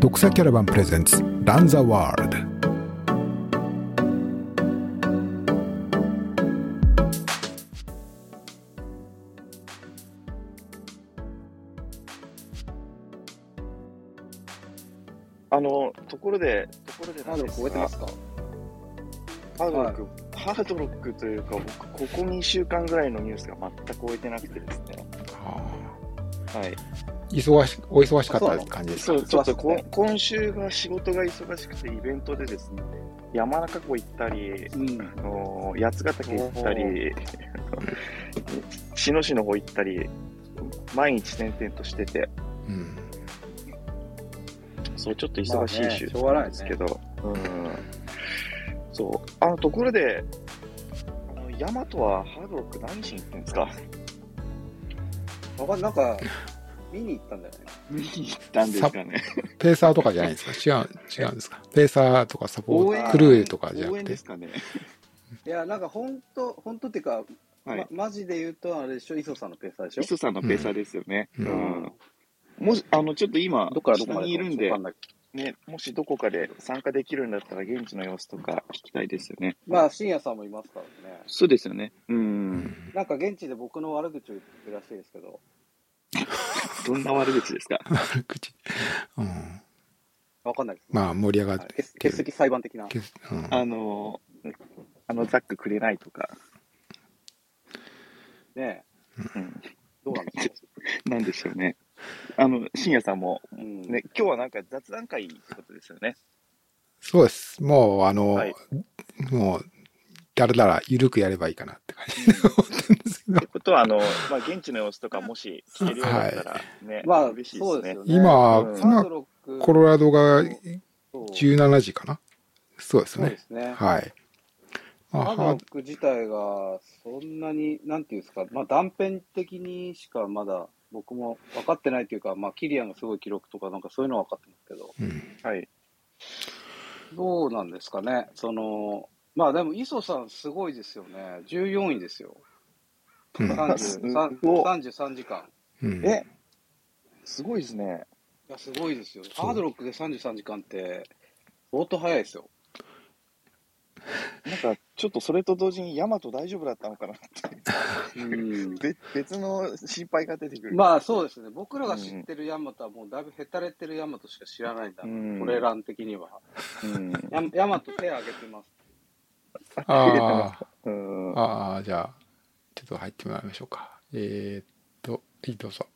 独裁キャラバンプレゼンツランザワールドあの、ところで、ところでハードロック覚えてますか？ハードロック、ハードロックというか、僕、ここ2週間ぐらいのニュースが全く終えてなくてですね。はい。忙しお忙しかった感じですかそう、ちょっと今週が仕事が忙しくて、イベントでですね、山中湖行ったり、うん。あの八ヶ岳行ったり、茅野市の方行ったり、毎日転々としてて、うんそう、ちょっと忙しい週まあねしょうがないねですけど、うん。そう。あの、ところで、あの、ヤマトはハードロック何しに行ってんですか？わかんなんか、見に行ったんだよね。見に行ったんですかね。ペーサーとかじゃないですか違う違うんですかペーサーとかサポートクルーとかじゃな応くて援ですかね。いや、なんか本当、本当っていうか、はいま、マジで言うと、あれでしょ、磯さんのペーサーでしょ？磯さんのペーサーですよね。ううんん。もし、あの、ちょっと今、どっからどこま下でにいるんでね、もしどこかで参加できるんだったら、現地の様子とか聞きたいですよね。まあ、深夜さんもいますからね。そうですよね。う。うんんなんか現地で僕の悪口を言ってるらしいですけど、どんな悪口ですか？口うんわかんないです。まあ盛り上がはいって欠欠席裁判的な。けうんあの、あの、ザックくれないとか、ねうん。どうなんですか？なんでしょうね。あの、深夜さんも、うん。ね、今日はなんか雑談会ってことですよね。そうですもうあの、はいもうだらだら緩くやればいいかなって感じで思ってるんですけど。ってことは、あの、まあ、現地の様子とかもし聞けるようだったら、ね、まあ、嬉しいですね。今うん。今コロラドがそう。17時かな？そうですね。そうですね。はい、まあハードック自体がそんなに、なんていうんですか、まあ、断片的にしかまだ僕も分かってないというか、まあ、キリアンがすごい記録とか、なんかそういうのは分かってますけど、うん。はい。どうなんですかね、その、まあでも、磯さん、すごいですよね、14位ですよ、うん33すごい33時間。うんえ、すごいですね。いや、すごいですよ、ハードロックで33時間って、相当早いですよ。なんか、ちょっとそれと同時に、ヤマト大丈夫だったのかなって、うん べ別の心配が出てくる。まあそうですね、僕らが知ってるヤマトはもうだいぶへたれてるヤマトしか知らないんだ、うんトレラン的には。うん。ヤヤマト手挙げてます。あうんーあーじゃあちょっと入ってもらいましょうかえー、っとはいどうぞ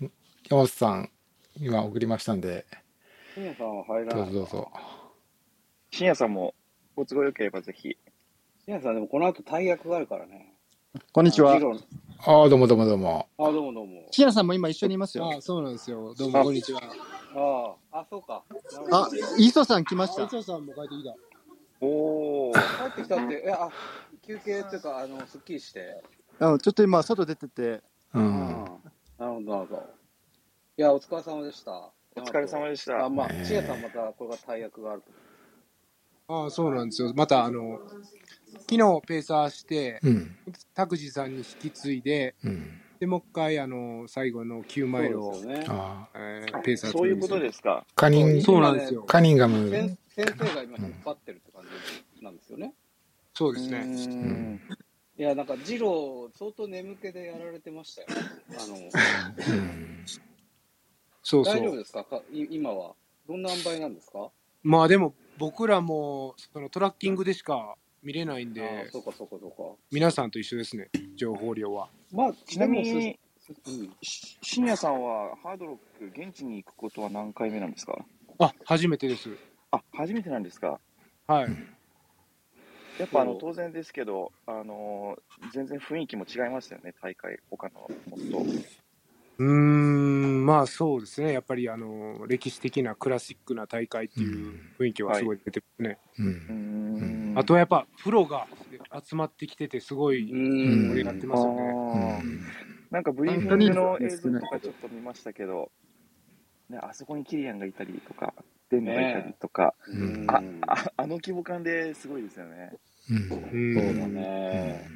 ん山本さん今送りましたんで深夜さんは入らない。どうぞどうぞ深夜さんも、ご都合よければぜひ。深夜さんでもこの後大役があるからね。こんにちはあ。ああどうもどうもどうもあ、どうもどうも。シアさんも今一緒にいますよ。あそうなんですよ。どうも、こんにちは。ああ、あ、そうか。あ、磯さん来ました。磯さんも帰ってきた。おー。帰ってきたって、え、あ、休憩っていうか、あの、すっきりして。うん、ちょっと今外出てて、ううんん。なるほど、なるほど。いや、お疲れ様でした。お疲れ様でしたあ、。まあ、ねえさんまたこれが大役があると。あそうなんですよ。また、あの、昨日ペーサーして、うん拓司さんに引き継いで、うんで、もう一回、あの、最後の9マイルを、そうですよね。ああえーペーサーそういうことですか。カニンそうなんですよカニンガム先先生が今引っ張ってるなんですよね。そうですね。うんいや、なんか、ジロー、相当眠気でやられてましたよ。あの、うんそうそ大丈夫う。ですか？かい今は。どんな塩梅なんですか？まあでも、僕らも、そのトラッキングでしか見れないんあであ、、そうかそうかそうか。皆さんと一緒ですね、情報量は。まあ、ちなみに、深夜さんはハードロック、現地に行くことは何回目なんですか？あ、初めてです。あ、初めてなんですかはい。やっぱあの当然ですけど、あのー全然雰囲気も違いましたよね、大会、他のもっと。うーん、まあそうですね。やっぱりあの、歴史的なクラシックな大会っていう雰囲気はすごい出てますね。ううんんあとはやっぱプロが集まってきててすごいうん盛り上がってますよね。なんかブリーフィングの映像とかちょっと見ましたけど、ね、あそこにキリアンがいたりとか、デンノがいたりとか、うん。あああの規模感ですごいですよね。うん。うん。そうだね。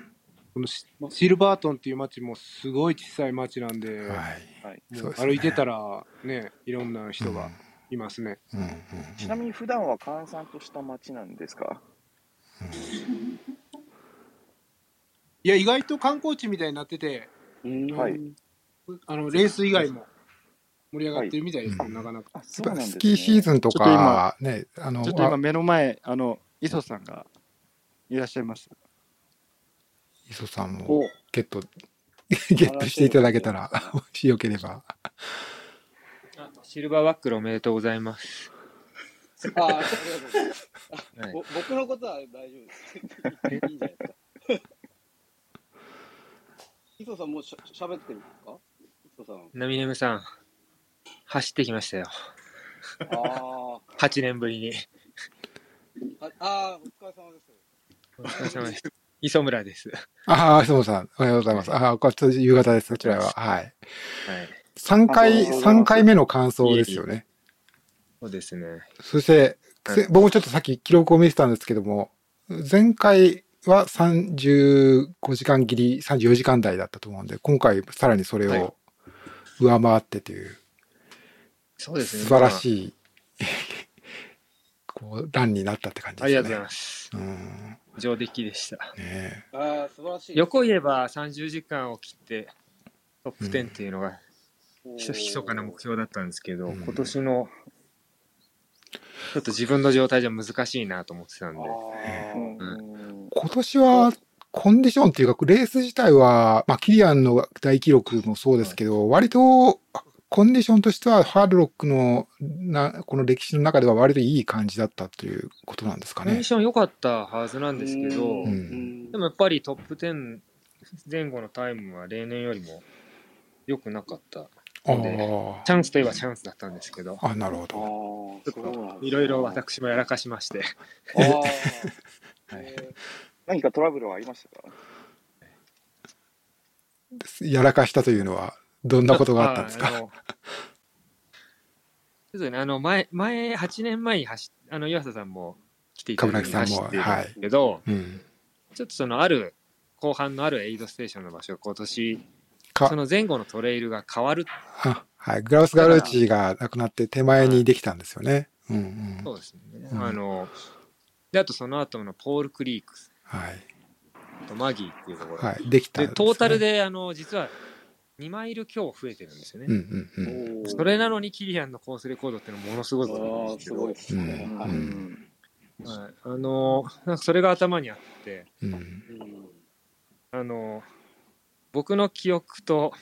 このシシルバートンっていう街もすごい小さい街なんで、はい。う歩いてたらね、いろんな人がいますね。うん。うん。ちなみに普段は閑散とした街なんですか？いや、意外と観光地みたいになってて、うん。はい。あのレース以外も盛り上がってるみたいですね、はいなかなか。うなんですね。スキーシーズンとちょっと今か、ね、あの、ちょっと今目の前、あの、磯さんがいらっしゃいます。磯さんもおゲット、ゲットしていただけたら、もしよければ。シルバーバックルおめでとうございます。ああ、ありがとうございます。はいぼ僕のことは大丈夫です。いいんじゃないですか。磯さんもうしゃ喋ってるんですか？磯さん。ナミネムさん、走ってきましたよ。あ8年ぶりに。あ、あお疲れ様です。お疲れ様です。磯村です。ああ、磯野さん、おはようございます。ああ、こっち夕方です、そちらは。はい。はい。3回、あ三回目の感想ですよね。そうですね。そして、はいせ僕もちょっとさっき記録を見てたんですけども、前回は35時間切り、34時間台だったと思うんで、今回さらにそれはいを上回ってという、そうですね。素晴らい。しい、こう、ランになったって感じですね。ありがとうございます。うん。上出来でした。ねああ、素晴らしい。横言えば30時間を切ってトップ10っていうのがおーひそ密かな目標だったんですけど、うん今年のちょっと自分の状態じゃ難しいなと思ってたんで、あうんー今年は、コンディションっていうか、レース自体は、まあ、キリアンの大記録もそうですけど、割と、コンディションとしては、ハードロックのな、この歴史の中では割といい感じだったということなんですかねコンディ。ション良かったはずなんですけど、うんうんでもやっぱりトップ10前後のタイムは例年よりも良くなかった。あでチャンスといえばチャンスだったんですけど、あ。あ、なるほあど。いろいろ私もやらかしまして。はいえ何かトラブルはありましたか？やらかしたというのは、どんなことがあったんですか？ちょっとね、あの前、前、8年前に走っ、あの、岩佐さんも来ていただいんも走ってるんですけど、うん。ちょっとそのある、後半のあるエイドステーションの場所が今年、かそ、の前後のトレイルが変わる。あはい。グラウスガルーチがなくなって手前にできたんですよね。うんうん。そうですね。うんあの、で、あとその後のポールクリークはい。とマギーっていうところ。はい。できたんで、すねトータル。で、あの、実は2マイル強増えてるんですよね。うんうんうん。ーそれなのにキリアンのコースレコードっていうのはものすごいことなんああ、ですけど、すごいですね。うんはいうんはい、あのなんかそれが頭にあってうん。うんあの僕の記憶と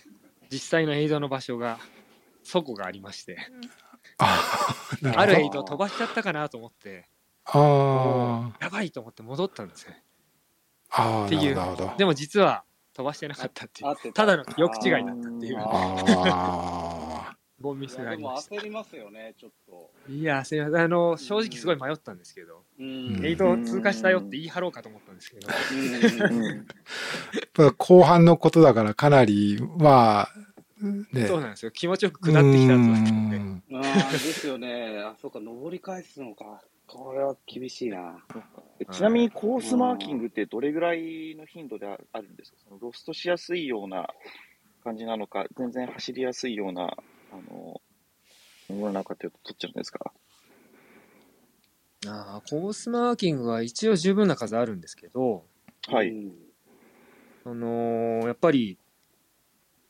実際のエイドの場所がそこがありましてあるほど。あるエイド飛ばしちゃったかなと思ってああ。やばいと思って戻ったんですよああ、っていう。でも実は飛ばしてなかったっていう。た。だの記憶違いだったっていう。あボンミスがありました。焦りますよね、ちょっと。いやすいませんあの正直すごい迷ったんですけど、うん。エイド通過したよって言い張ろうかと思ったんですけど、あ。後半のことだからかなり、まあ、ね。そうなんですよ。気持ちよく下ってきた後だったんでうん。ああ、ですよね。あ、そうか、登り返すのか。これは厳しいな。えちなみにコースマーキングってどれぐらいの頻度でああるんですか？そのロストしやすいような感じなのか、全然走りやすいような、あの、ものなのかというと、どっちなんですか？あーコースマーキングは一応十分な数あるんですけど、はい。うんそのやっぱり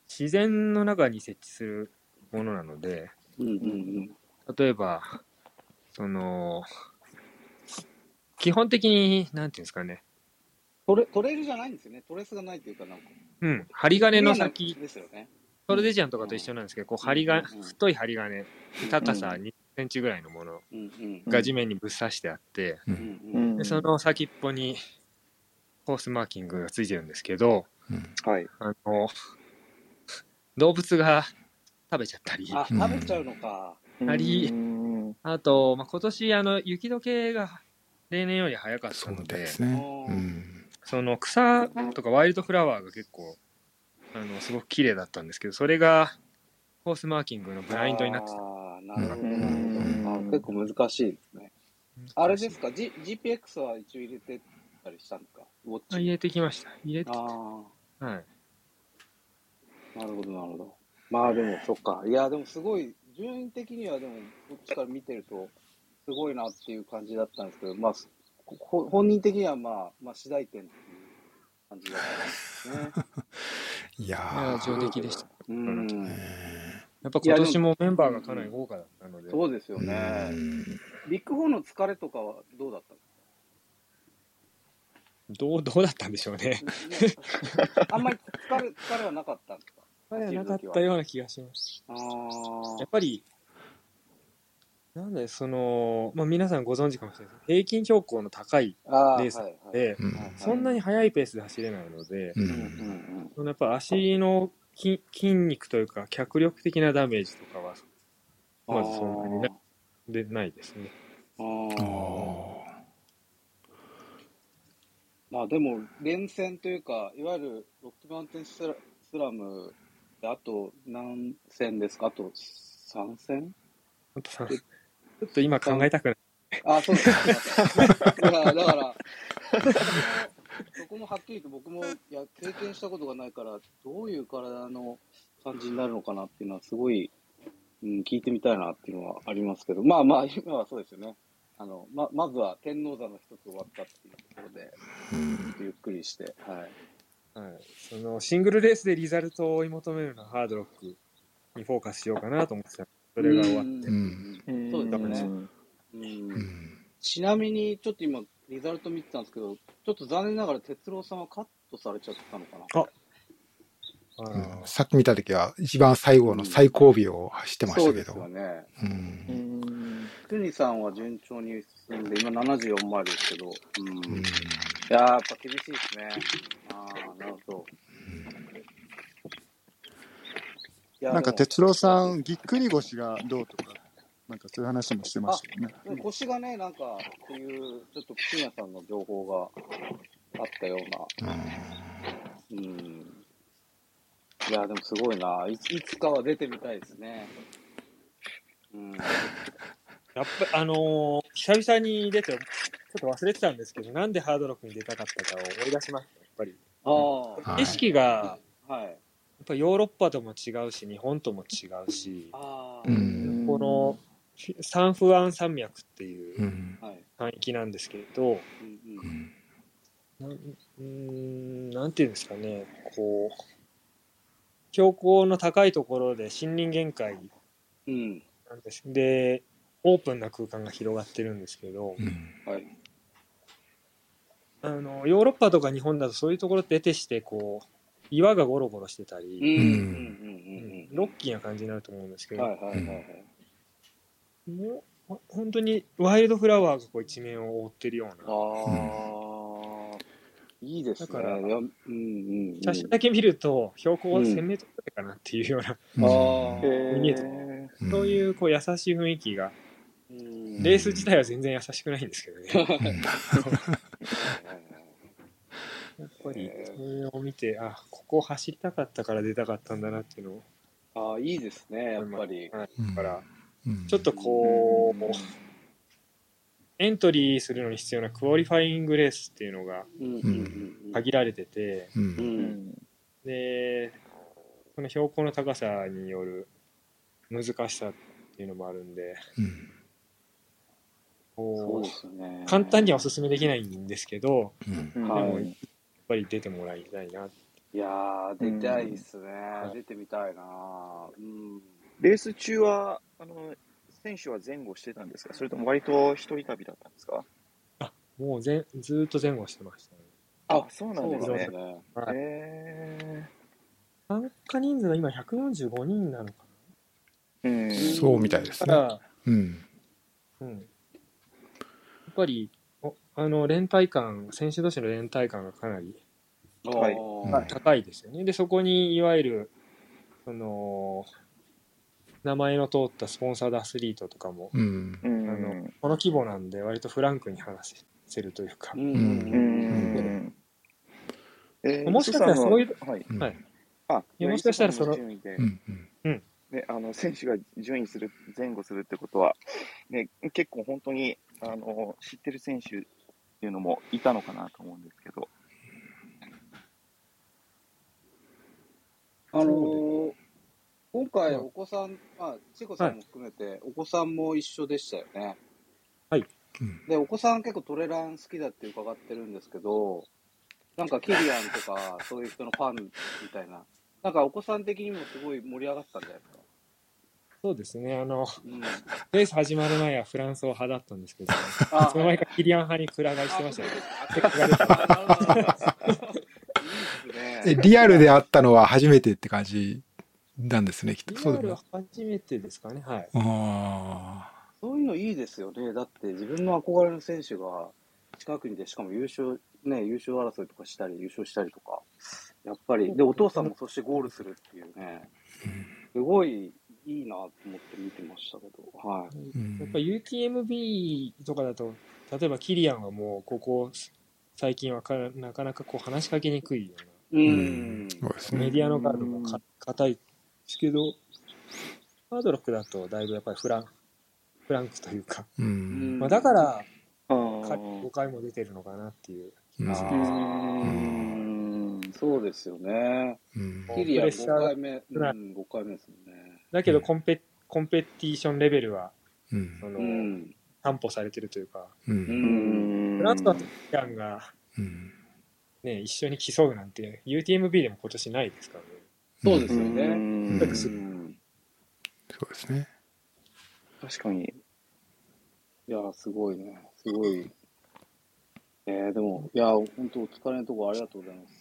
自然の中に設置するものなのでうんうん。例えばその基本的になんていうんですかね。トレトレイルじゃないんですよね。トレスがないというか、なんか。うん。針金の先。ですよね。ソルデジアンとかと一緒なんですけどこう針金うん太い針金。高さ2センチぐらいのもの。が地面にぶっ刺してあって。でその先っぽにコースマーキングがついてるんですけどはい。あの動物が食べちゃったり。あ、食べちゃうのか。ありうんあと、まあ、今年あの雪解けが例年より早かったのでですね。うん。その草とかワイルドフラワーが結構あのすごく綺麗だったんですけどそれがコースマーキングのブラインドになってたああ、なるほど。うんあ結構難しいですね。あれですか、G、GPX は一応入れてたりしたんですか？ウォッチ。あ入れてきました入れてあはいあ、なるほど、なるほど。まあでも、そっか。いや、でもすごい順位的にはでも、こっちから見てると、すごいなっていう感じだったんですけど、まあ、ほ本人的にはまあ、まあ、次第点っていう感じだったんですね。いや上出来でした。うん。やっぱ今年もメンバーがかなり豪華だったので、そうですようね。んビッグ4の疲れとかはどうだったんどう、どうだったんでしょうね。あんまり疲れ、疲れはなかった？んですかなかったような気がしまやっぱり、なんで、その、まあ皆さんご存知かもしれないです。平均標高の高いレースはいはい。で、うん。はいそんなに速いペースで走れないので、ううんそのやっぱ足の筋筋肉というか脚力的なダメージとかはうん。まずそんなになでないですね。あまあでも、連戦というか、いわゆるロッキーマウンテンスラスラムで、あと何戦ですか？あと3戦？あちょっと今考えたくない。あ、そうですか。いや、だから、そこもはっきりと僕もいや経験したことがないから、どういう体の感じになるのかなっていうのは、すごい、うん、聞いてみたいなっていうのはありますけど、まあまあ、今はそうですよね。あのままずは天王山の一つ終わったっていうところで、ちょっとゆっくりして、はい。はい、そのシングルレースでリザルトを追い求めるのはハードロックにフォーカスしようかなと思ってたそれが終わって。うん。うん。そうですね。ん。うん。うん。ちなみに、ちょっと今、リザルト見てたん。ですけど、ちょっと残念ながら、哲郎さん。はカットされちゃったのかな。うのん。さっき見たときは一番最後の最後尾を走ってましそうですたけど。よね。ううん。ん。クニさん。は順調に進ん。で、今74マイルですけど、うん。いうんやー、やっぱ厳しいですね。ああ、なるほど。いやなんか哲郎さん、ぎっくり腰がどうとか、なんかそういう話もしてましたよね。でも腰がね、なんか、っていう、ちょっとクニヤさんの情報があったような。うん。いや、でもすごいな。いついつかは出てみたいですね。うん。やっぱあのー久々に出て、ちょっと忘れてたんですけど、なんでハードロックに出たかったかを思い出しました、やっぱり。ああ、はい景色が、はい。やっぱヨーロッパとも違うし、日本とも違うし、あこのサンフアン山脈っていう。海域なんですけど、うんううんんなんうーんなんていうんですかね、こう、標高の高いところで森林限界うん。なんです。で、オープンな空間が広がってるんですけど、うんはい。あの、ヨーロッパとか日本だとそういうところって得てして、こう、岩がゴロゴロしてたうん。うん。り、うん。うん。ロッキーな感じになると思うんですけど、はいはいはいはい。もうほ本当にワイルドフラワーがこう一面を覆ってるような、ああ、いいですね。だからうんうんうん。写真だけ見ると標高は1000メートルくらいかなっていうような、ああ、見えてそういうこう優しい雰囲気が、うんレース自体は全然優しくないんですけどね。やっぱり。それを見て、あ、ここを走りたかったから出たかったんだなっていうのを、ああ、いいですね、やっぱり。はいうんだから、うん。ちょっとこう、うんエントリーするのに必要なクオリファイングレースっていうのが。限られてて、ううん。うんんで、その標高の高さによる難しさっていうのもあるんで、うんそうこですよね。う簡単にはお勧めできないんですけど、うんでもやっぱり出てもらいたいな。いやー、出たいっすねう。ん出てみたいなうん。レース中は、あの、選手は前後してたんですか？それとも割と一人旅だったんですか？もうぜずーっと前後してましたね。あ、そうなんですねなんです。ね。はいへ参加人数が今145人なのかーうん。そうみたいですな。ね。うん。ら、うん。やっぱり、おあの、連帯感、選手同士の連帯感がかなり高いですよね。で、そこに、いわゆる、その、名前の通ったスポンサードアスリートとかも、うん。うん。あのこの規模なんで、割とフランクに話せるというか。う、ん。ううん。ん。えーもしかしたらそういうはい。うん。はい。あ、もしかしたらそのね、あの選手が順位する、前後するってことは、ね、結構本当にあの知ってる選手っていうのもいたのかなと思うんですけど、あのー今回、お子さん、まあ、チコさんも含めて、お子さんも一緒でしたよね。はい。うんで、お子さん結構トレラン好きだって伺ってるんですけど、なんかキリアンとか、そういう人のファンみたいな、なんかお子さん的にもすごい盛り上がったんじゃないですか？そうですね、あの、うん。レース始まる前はフランスを派だったんですけど、あその前からキリアン派にくら替えしてましたよね。い。リアルで会ったのは初めてって感じなんですね、きっと。リアルは初めてですかね、はい。あそういうのいいですよね。だって自分の憧れの選手が近くにで、しかも優勝、ね、優勝争いとかしたり、優勝したりとか、やっぱり、で、お父さんもそしてゴールするっていうね、すごいいいなと思って見てましたけど、はい。やっぱ UTMB とかだと、例えばキリアンはもう、ここ、最近はかなかなかこう話しかけにくいようううんん。な、そうですね。メディアのガードもか硬いですけど、ハードロックだとだいぶやっぱりフランフランクというか、うん。まあ、だから、あかー5回も出てるのかなっていう。うんあーそうですよね。うんキリアン5プレッシャー回目、うん、5回目ですもんね。だけどコンペ、コンペティションレベルは、うんその、うん。担保されてるというか、ううんん。フランスだとキリアンが、うんね、一緒に競うなんて、UTMB でも今年ないですからね。そうですよね。うんうんそうですね。確かに。いや、すごいね。すごい。えー、でも、いや、本当お疲れのところありがとうございます。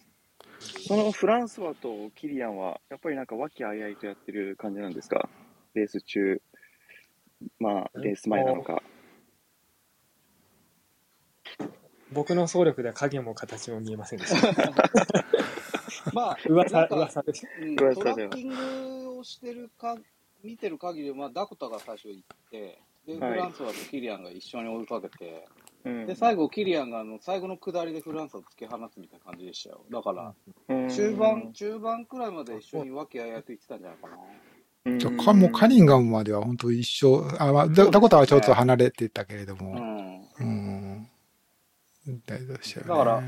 そのフランスワとキリアンは、やっぱりなんか和気あいあいとやってる感じなんですか？レース中、まあ、レース前なのか。僕の総力では影も形も見えませんでした。まあ、噂、なんか噂でした。うんトラッキングをしてるか、見てる限りは、まあ、ダコタが最初行って、で、フはいランスワとキリアンが一緒に追いかけて、うんで、最後、キリアンがあの最後の下りでフランスを突き放すみたいな感じでしたよ。だから、うん中盤、中盤くらいまで一緒に和気あいあいと言ってたんじゃないかな。うんじゃあかもうカニンガムまでは本当一緒。あ、まあ、ダダコタはちょっと離れてたけれどうも。ん。うん。大丈夫でしたよね。だから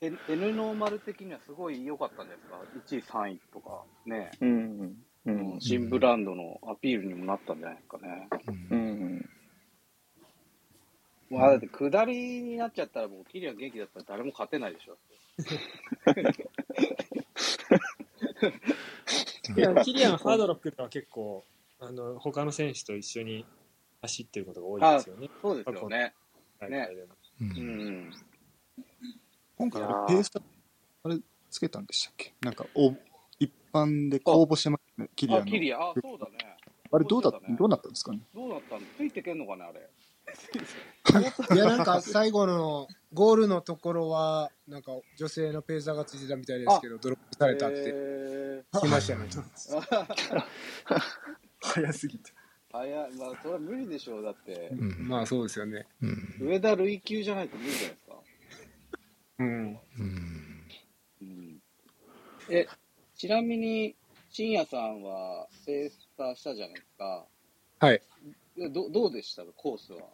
N, N ノーマル的にはすごい良かったんですか。1位、3位とかね。うん。ううんん、新ブランドのアピールにもなったんじゃないですかね。うんうん。まあ、だって下りになっちゃったらもうキリアン元気だったら誰も勝てないでしょ。いやキリアン、ハードロックでは結構、あの、他の選手と一緒に走ってることが多いですよね。そうですよね。大ねううんん。今回ペースタあれつけたんでしたっけ？なんかお一般で公募してますね、キリアあ、ンの。キリアン、あ、そうだね。あれどうだそうだねどうなったんですかね？どうなったの？ついてけんのかね、あれ。いや、なんか 最後のゴールのところは、なんか女性のペーサーがついてたみたいですけど、ドロップされたってえ聞きましたね。ー、早すぎて。あいや、まあ、それは無理でしょう。だって、うんまあそうですよね。うん上田類級じゃないと無理じゃないですか。うん。うんうん。え、ちなみに、深夜さんはペースターしたじゃないですか。はい。どどうでした？か、コースは。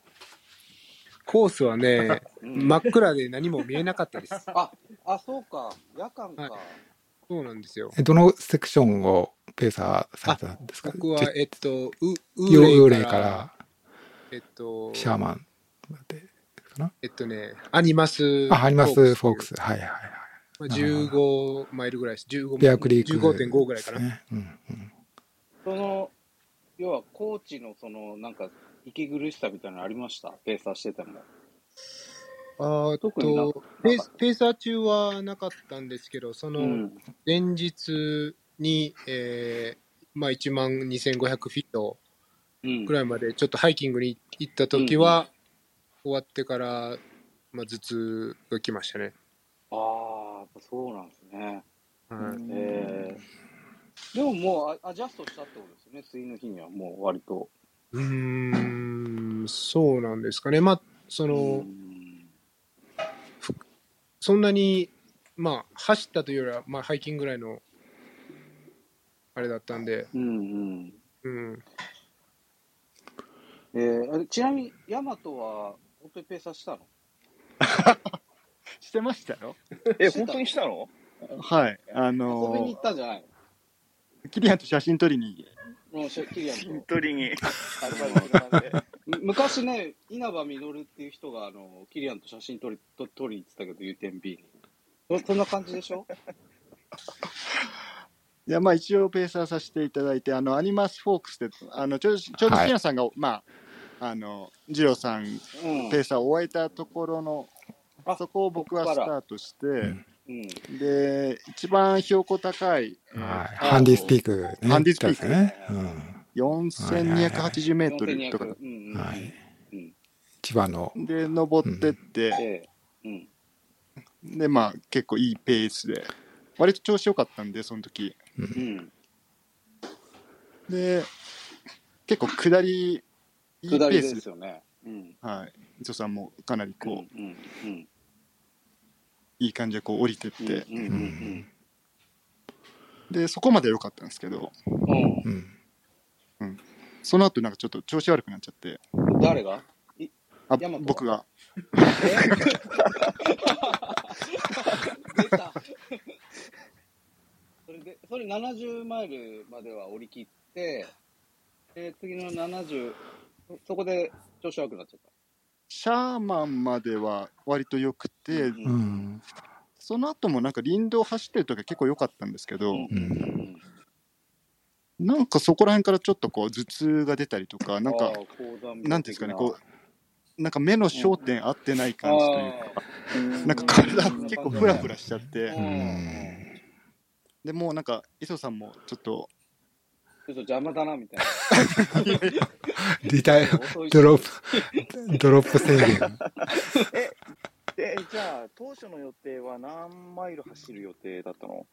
コースはね、うん真っ暗で何も見えなかったです。あ、あ、そうか。夜間か。はそうなんですよ。え、どのセクションをペーサーされたんですか？僕は、えっと、ウーーレイか、レイかららえっと、シャーマンまでかな？えっとね、アニマスあ、アニマスフォークスス。はいはいはい。まあ、15マイルぐらいです。15ベアクリーク。15.5ぐらいかな。ね。うんうんその、要は、コーチのその、なんか、息苦しさみたいなのありました？ペーサーしてても。あ特になペース、ペーサー中はなかったんですけど、そのうん。前日に、えーまあ、1万2500フィートうんぐらいまでちょっとハイキングに行った時は、終わってから、まあ、頭痛が来ましたね。ああ、そうなんですね。はいえー、でももうアアジャストしたってことですよね、次の日にはもう割と。うーん、そうなんですかね。まあ、その、うんそんなに、まあ、走ったというよりは、まあ、ハイキングぐらいの、あれだったんで、うんうん。うん。えー、ちなみに、ヤマトは、本当にペーサーしたの？してましたよ。え、本当にしたの？はい。あ遊びにの行ったんじゃないキリアンと写真撮りに、もうしキリアンと筋トレに、昔ね、稲葉実っていう人が、あの、キリアンと写真撮り、と撮りに行ってたけど、UTMB に。そそんな感じでしょ？いや、まあ一応ペーサーさせていただいて、あの、アニマスフォークスで、あの、ちょうど、ちょうどはいキナさんが、まあ、あの、ジローさん、うん。ペーサーを終えたところの、あそこを僕はスタートして、んうん。で、一番標高高い、えーはい。ハンディスピーク、ね。ハンディスピークですね。うん。4280メートルとか4200。うんうん。はいうん。千葉の、で、登ってって、で、うん。で、まあ結構いいペースで、割と調子良かったんで、その時。うん。で、結構下り、いいペースすよね。うん。はい。磯さんもかなりこう、うん。うん。いい感じでこう降りてっうん。て、うん。うん。で、そこまで良かったんですけど、うん。うん。その後なんかちょっと調子悪くなっちゃって、うん。誰が？あ僕が。出た。それで、それ70マイルまでは降り切って、で、次の70、そそこで調子悪くなっちゃった。シャーマンまでは割と良くて、うん。うん。その後もなんか林道走ってる時は結構良かったんですけど、うん。うんなんかそこら辺からちょっとこう頭痛が出たりとか、なんか、な。んていうんですかね、こう、なんか目の焦点合ってない感じというか、あなんか体結構フラフラしちゃって、でもうなんか磯さんもちょっと、ちょっと邪魔だなみたい リタイドロップ、ドロップ宣言。で、じゃあ、当初の予定は何マイル走る予定だったの？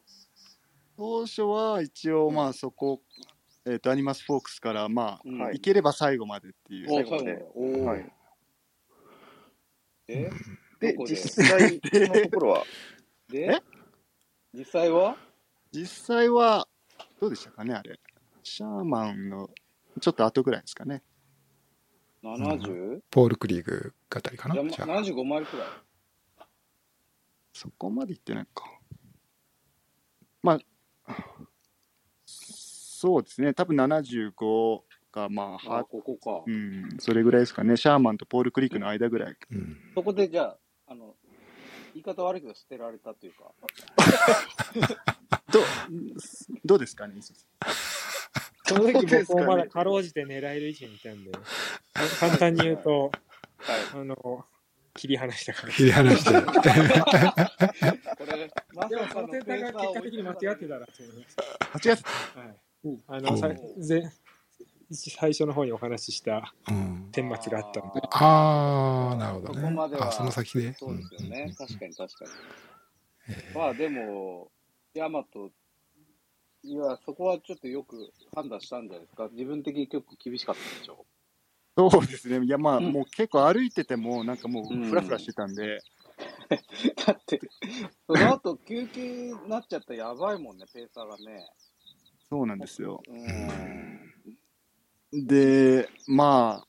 当初は一応まあそこ、えっ、と、 Animas Forks からまあ、うん。はい行ければ最後までっていう。お最後まで。おーはい。で、で？実際のところは、で？え、実際は？実際は、どうでしたかね、あれ。シャーマンのちょっと後ぐらいですかね。70? ポールクリーグあたりかな？じゃあじゃあ。75マイルくらい。そこまで行ってないか。まあ、そうですね、多分75がまあ、あ、はここかう。ん、それぐらいですかね、シャーマンとポールクリークの間ぐらい。うん。そこでじゃあ、あの、言い方悪いけど捨てられたというか。どどうですかね、磯さん？その時僕もまだかろうじて狙える位置にいたんで、簡単に言うと、はい。あの、切り離したから。切り離して。これ、までも、そのデータが結果的に間違ってたらと思います。間違ってはい。あの、さぜ最初の方にお話ししたうん。顛末があったんで。あー、なるほどそこまでね。はあ、その先で。そうですよね。確かに確かに。えまあでも、ヤマト、いや、そこはちょっとよく判断したんじゃないですか。自分的に結構厳しかったでしょ。そうですね、いや、まあ、うんもう結構歩いてても、なんかもう、うんフラフラしてたんで、だって、その後休憩になっちゃったらやばいもんね、ペーサーがね。そうなんですよ。うん。で、ま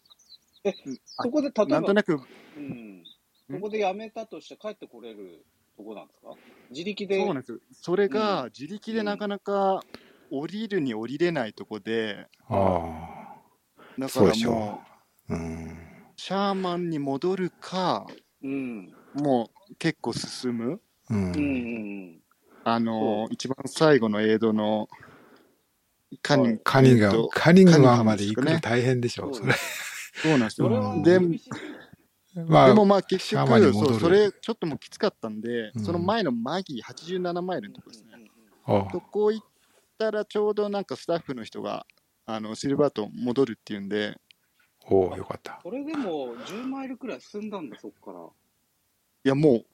え、そこで例あ、えば、なんとなく、うん？そこで辞めたとして帰ってこれるとこなんですか？自力で？そうなんですよ。それが、自力でなかなか降りるに降りれないとこで、あだかそうでしょらもあ。うん。う、シャーマンに戻るか、うん。もう結構進む。う。うんうんんあのー、一番最後のエイドの、カニ、はいカニンガム、えっとカニンガムまで行くの大変でしょ、それ。そうなんですよ。で、厳しいまあ、でもまあ結局、そう、それちょっともうきつかったんで、うんその前のマギー87マイルのとこですね。あそこ行ったらちょうどなんかスタッフの人が、あの、シルバート戻るっていうんで、おおよかった。それでも10マイルくらい進んだんだ、そっから。いやもう、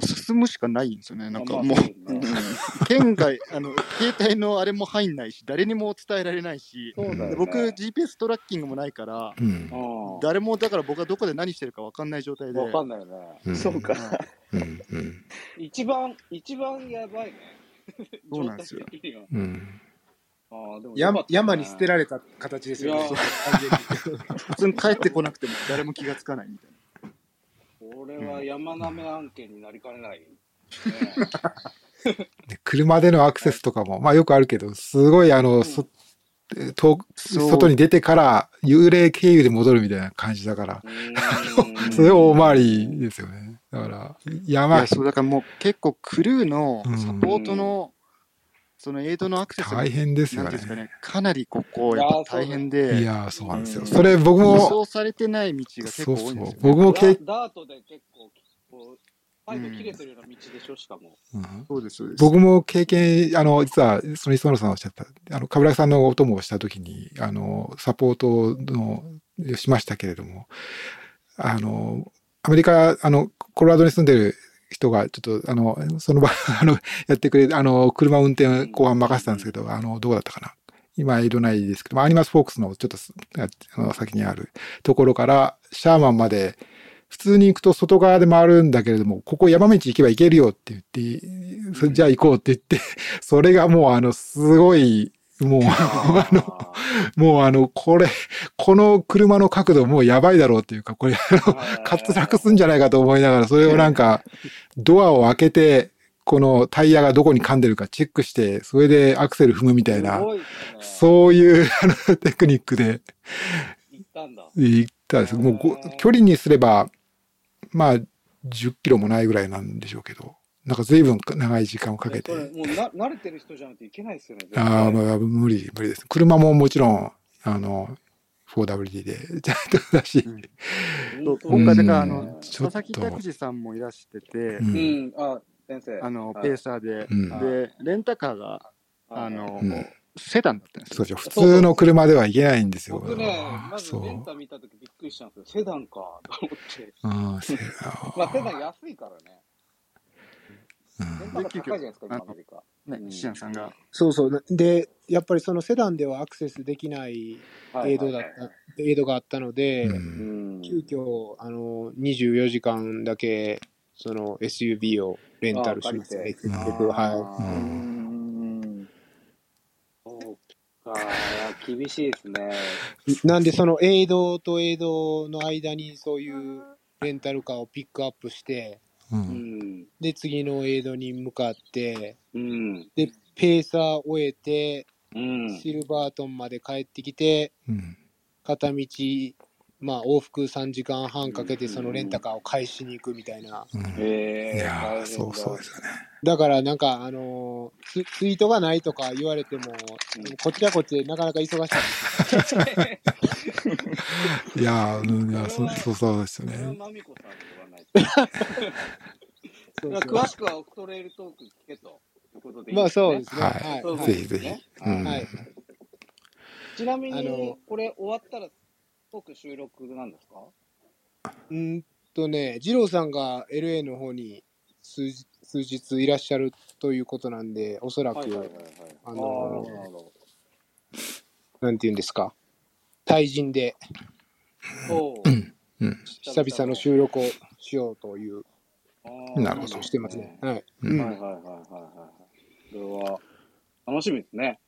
進むしかないんですよね。なんかあもう、県外、あの、携帯のあれも入んないし、誰にも伝えられないし、ねで僕、GPS トラッキングもないから、うん。あ誰も、だから僕はどこで何してるか分かんない状態で、あ。わかんないよね。うんそうか。うん。うん。一番、一番やばいね。そうなんですよ状態的にはうん。ああ、でも山山に捨てられた形ですよね 普通に帰ってこなくても誰も気がつかないみたいな。これは山なめ案件になりかねない。ね。で車でのアクセスとかも、まあよくあるけど、すごいあの、そ遠くそう。外に出てから幽霊経由で戻るみたいな感じだから、それ大回りですよね。だから、い山や、、そう、だからもう結構クルーのうんサポートの、そのエイドのアクセスが大変ですよね。かね、かなりここ、やっぱ大変で、いやー、そうなんですよ。うんそれ僕舗も、装されてない道が結構そうそう多いんですよ、ね。。僕も経ダダートで結構、こう、パイプ切れてるような道でしょ、しかも。うんそうです、そうです。僕も経験、あの、実は、その磯野さんがおっしゃった、あの、冠城さんのお供をしたときに、あの、サポートの、しましたけれども、あの、アメリカ、あの、コロラドに住んでる人が、ちょっと、あの、その場、あの、やってくれ、あの、車運転後半任せたんですけど、あの、どうだったかな。今、エイドないですけど、まあアニマスフォークスのちょっとすあの先にあるところから、シャーマンまで、普通に行くと外側で回るんだけれども、ここ山道行けば行けるよって言って、そじゃあ行こうって言って、それがもうあの、すごい、もう、あの、もうあの、これ、この車の角度もうやばいだろうっていうか、これ、あの、滑落すんじゃないかと思いながら、それをなんか、ドアを開けて、このタイヤがどこに噛んでるかチェックして、それでアクセル踏むみたいな。そういうあのテクニックで行ったんだ。行ったんです。もうご距離にすれば、まあ、10キロもないぐらいなんでしょうけど、なんか随分長い時間をかけてもうな慣れてる人じゃないといけないですよね。ああ、まあ、無理、無理です。車ももちろん、あの、4WD で、ちゃんとだし、本当今回だから、あうんの、佐々木拓司さんもいらしてて、う。うんん、あ、先生。あの、はいペーサーで、うんで、レンタカーが、あの、うんセダンだったんですよ。そう。普通の車では行けないんですよ。僕ね、まず。レンタ見たときびっくりしたんですよ。セダンか、と思って。うん、せまあ、セダン安いからね。うんレンタカー高いじゃないですか、今あのアメリカ。ねう、んシアンさんが。そうそう。で、やっぱりそのセダンではアクセスできないエイドだった、エイドがあったので。急遽、あの、24時間だけ、その SUV をレンタルしましたね、結局。はいや厳しいですね。い。なんで、そのエイドとエイドの間にそういうレンタルカーをピックアップして、う。うんん。で、次のエイドに向かって、うん。で、ペーサー終えて、うん。シルバートンまで帰ってきて、うん。片道、まあ、往復3時間半かけてそのレンタカーを返しに行くみたいな。うんええいやそうそうですよね。だからなんか、あのーツ、ツイートがないとか言われても、こっちはこっちでなかなか忙しいんですよ。いやー、うんいやそうそうそうですよね。詳しくはオクトレイルトーク聞けということでいいまあそうねですね。ははいはいぜひぜひ。うんはい。ちなみにこれ終わったらトーク収録なんですか？うーんとね、二郎さんが LA の方に数日数日いらっしゃるということなんで、おそらく。ああのーなんていうんですか、対人でど。おーうん。久々の収録をしようというなるほどしてますね。はい。うんはいはいはいはいはい。それは楽しみですね。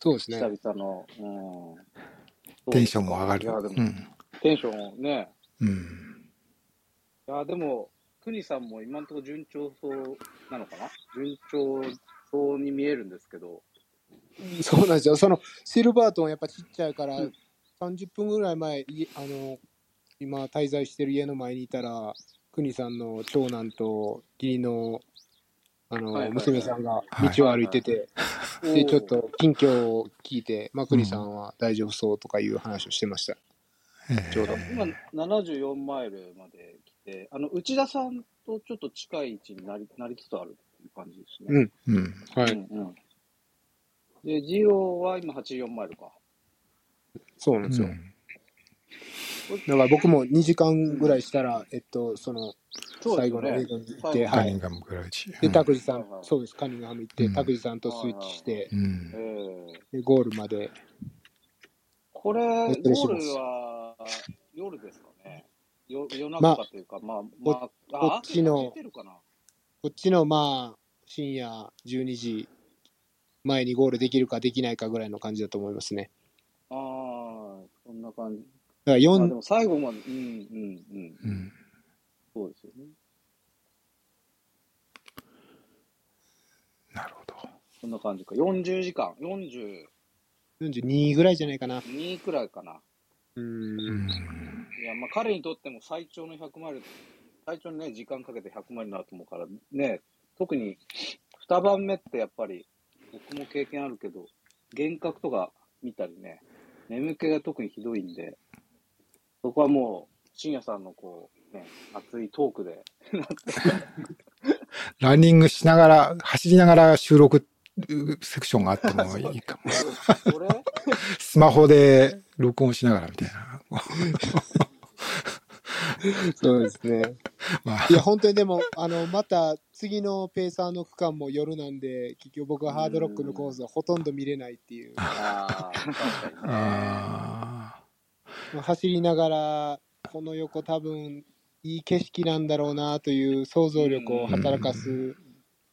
そうですね。久々の。うん。テンションも上がる。いや、でも、うん。テンションね。うん。いや、でも、クニさんも今のところ順調そうなのかな？順調そうに見えるんですけど。そうなんですよ。そのシルバートンやっぱちっちゃいから、30分ぐらい前、いあの、今滞在してる家の前にいたら、国さんの長男と義理の、あの、はいはいはい娘さんが道を歩いてて、で、ちょっと近況を聞いて、まあ、国さんは大丈夫そうとかいう話をしてました。えちょうど。今、74マイルまで来て、あの、内田さんとちょっと近い位置になりなりつつあるっていう感じですね。うんうん。はい。うんうん。で、ジオは今84マイルか。そうなんですよ。うんだから僕も2時間ぐらいしたら、えっと、その、最後の映画に行って、はい。カニンガムグラウチ。で、拓司さんそうです、カニンガム行って、うん拓司さんとスイッチしてで、ゴールまで。これ、ゴールは夜ですかね。よ夜まあ中というか、まあ、まあ、こあっちのこっちのまあ、深夜12時前にゴールできるかできないかぐらいの感じだと思いますね。ああ、そんな感じ。だからまあ、で4、も最後まで、うんうんうん。うん。そうですよね。そんな感じか。40時間、42 42ぐらいじゃないかな。くらいかな。う。うんん。いや、まあ彼にとっても最長の100マイル、最長にね、時間かけて100マイルになると思うから、ね、特に2番目ってやっぱり、僕も経験あるけど、幻覚とか見たりね、眠気が特にひどいんで、そこはもう、深夜さんのこう、ね、熱いトークで、ランニングしながら、走りながら収録セクションがあってもいいかも。スマホで録音しながらみたいな。そうですね。まあいや、本当にでも、あの、また次のペーサーの区間も夜なんで、結局僕はハードロックのコースはほとんど見れないっていう。ああ走りながら、この横多分いい景色なんだろうなという想像力を働かす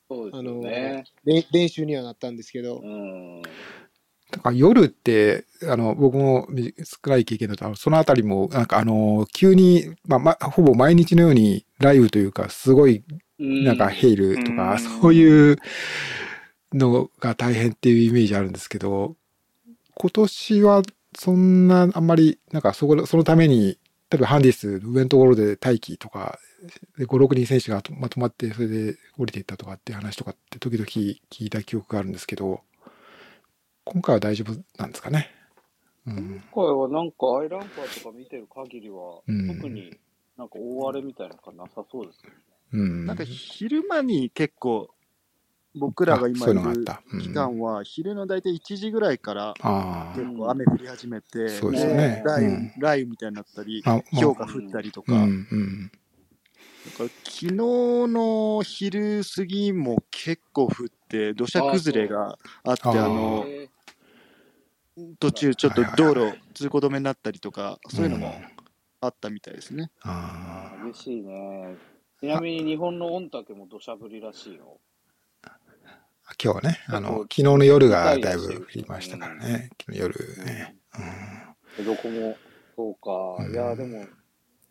そうですよね。れ練習にはなったんですけどう、ん。だから夜って、あの、僕も少ない経験だと、あのそのあたりも、なんかあの、急に、まあ、ま、ほぼ毎日のように雷雨というか、すごい、なんかヘイルとか、うんそういうのが大変っていうイメージあるんですけど、今年はそんな、あんまり、なんかそこ、そのために、例えばハンディス、上のところで待機とか、で5、6人選手がまとまって、それで降りていったとかっていう話とかって時々聞いた記憶があるんですけど、今回は大丈夫なんですかね？うん。今回はなんかアイランカーとか見てる限りは、うん特になんか大荒れみたいなのがなさそうですよね。うん。なんか昼間に結構、僕らが今いる期間は、昼の大体1時ぐらいからあ結構雨降り始めて、そうですね。雷雨みたいになったり、氷が降ったりとうか、んうん。だから昨日の昼過ぎも結構降って、土砂崩れがあって、あの、え途中ちょっと道はい路通行止めになったりとか、そういうのもん。あったみたいですね。あー。嬉しいね。ちなみに日本の御嶽も土砂降りらしいよ。あ。今日はね、あの、昨日の夜がだいぶ降りましたからね。昨日夜ね。うん。どこも、そうか。うんいや、でも、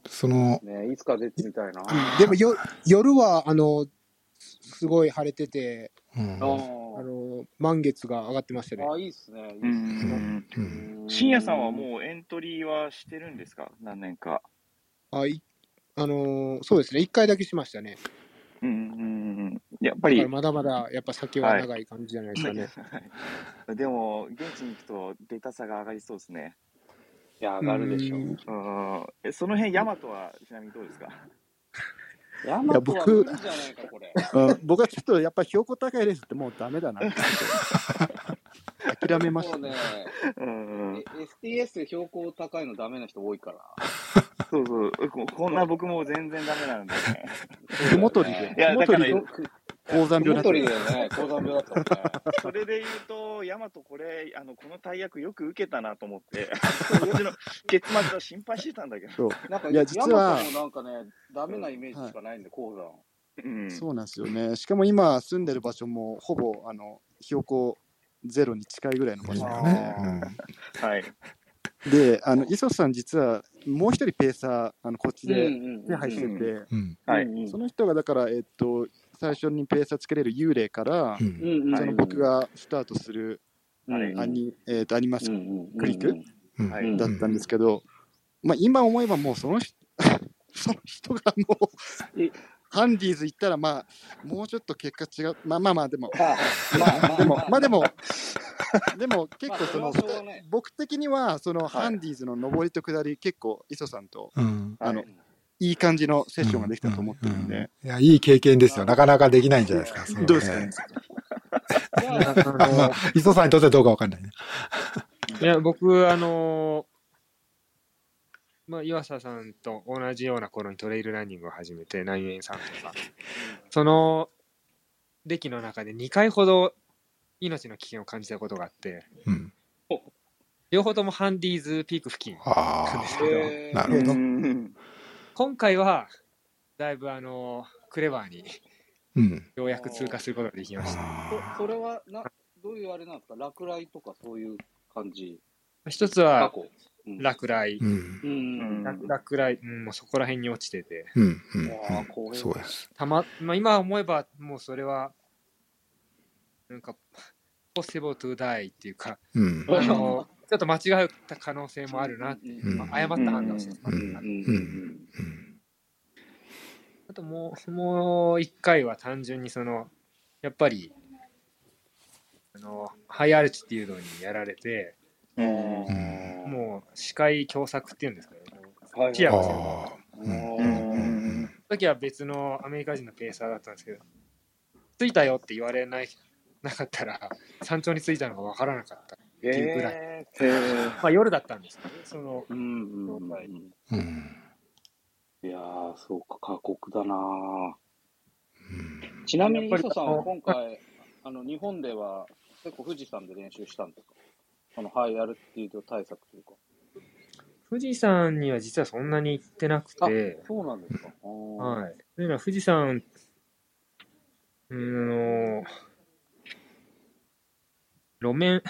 その、ね、いつか出てみたいな。でもよ 夜は、あの、すごい晴れてて、うんああの、満月が上がってましたね。あ、あいいっすね。いいっすうねん。うん深夜さんはもうエントリーはしてるんですか？何年か。あいあのそうですね、一回だけしましたね。うんうんうん。やっぱりまだまだやっぱ先は長い感じじゃないですかね。はい でも、現地に行くとデータ差が上がりそうですね。いや、上がるでしょ。うんうん。えその辺、ヤマトはちなみにどうですか？ヤマトは僕無理じゃないか、これ。うん僕はちょっとやっぱり標高高いレースってもうダメだなって諦めましたね。もうん。え STS で標高高いのダメな人多いから。そうそう。ここんな僕も全然ダメなんでね。雲取りで、いやだか高山病になってる雲取りでね、高山病だったね。それで言うと、ヤマトこれ、あの、この大役よく受けたなと思って、結末は心配してたんだけど。そうなんか、いや実はヤマトもなんかね、ダメなイメージしかないんで、鉱山。うん。そうなんですよね。しかも今住んでる場所もほぼあの標高ゼロに近いぐらいの場所あね。はい。で、あの磯さん実はもう一人ペーサーあのこっちで手配してて、うんうん。うん。はい。うんその人がだからえっと最初にペーサーつけれる幽霊から、うん。その僕がスタートするうんアニ,、えっとアニマスクリック？だったんですけど、まあ、今思えばもうその人 その人がもうえ。ハンディーズ行ったらまあもうちょっと結果違う。まあまあまあでも。でもまあでも でも結構その、僕的にはそのはい。ハンディーズの上りと下り結構磯さんとうん。あのはいいい感じのセッションができたと思ってるんで、いや、いい経験ですよ。なかなかできないんじゃないですか。どうですか？ね磯さんにとってはどうかわかんないね。いや、僕、あのーまあ、岩佐さんと同じような頃にトレイルランニングを始めて、内縁さんとか、その歴の中で2回ほど命の危険を感じたことがあって、うん。両方ともハンディーズピーク付近あなんですけど、えー。なるほど。うん今回は、だいぶあのークレバーにうん。ようやく通過することができました。あそそれはな、どういうあれなんですか？落雷とかそういう感じ？一つ過は落雷。落落雷、うん、もうそこら辺に落ちてて、うん。うん。うんれそうです。たま、まあ、今思えばもうそれはなんか、possible to die っていうか、うん。あの、ちょっと間違った可能性もあるなっていう、うんまあ、誤った判断をしてしまったな。うんうんうんあともう、もう一回は単純にその、やっぱり、あの、ハイアルチっていうのにやられて、うんうんもう視界狭窄っていうんですかね。はい視野が狭いああ。うんうんその時は別のアメリカ人のペーサーだったんですけど、着いたよって言われないなかったら、山頂に着いたのが分からなかった。へいうぐらえへー。まあ夜だったんですけどね、その、うんうんう。いやー、そうか、過酷だな。うん。ちなみに、磯さんは今回、あの、日本では結構富士山で練習したんですか？このハイアルティード対策というか。富士山には実はそんなに行ってなくて、そうなんですか。ははい。というのは富士山、うーん、あの路面、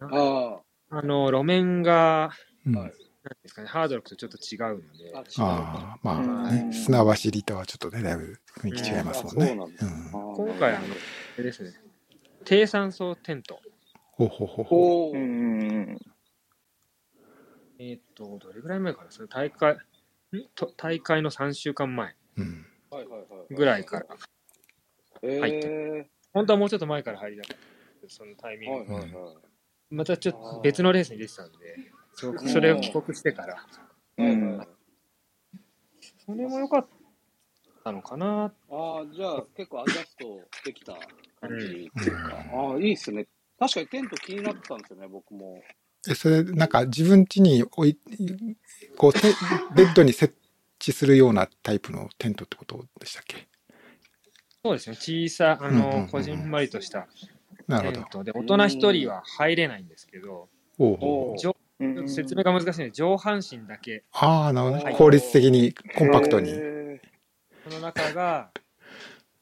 ああの、路面が、うんはいなんですかね、ハードロックとちょっと違うのであ、あ、まあうんね、砂走りとはちょっとね、だいぶ雰囲気違いますもんね。うなん今回、あの、あれですね、低酸素テント。ほうほうほうほおーうんうんえーっと、どれぐらい前かなそれ大会、ん？と大会の3週間前う。うん。はいはいはい。ぐらいから。え入ってー本当はもうちょっと前から入りたかったそのタイミング。はいはいはい。またちょっと別のレースに出てたんで、そうそれを帰国してから、うんはいそれも良かったのかな。ああ、じゃあ結構アジャストできた感じっていうか。ああ、いいっすね。確かにテント気になってたんですよね、僕も。え、それ、なんか自分家に置い、こう、てベッドに設置するようなタイプのテントってことでしたっけ？そうですね、小さ、あうんうんうんうんの、こじんまりとしたなるほど。で、大人一人は入れないんですけど、お上う。ん説明が難しいので、上半身だけ、ああ、なるほどね。はい。効率的に、コンパクトに。へその中が、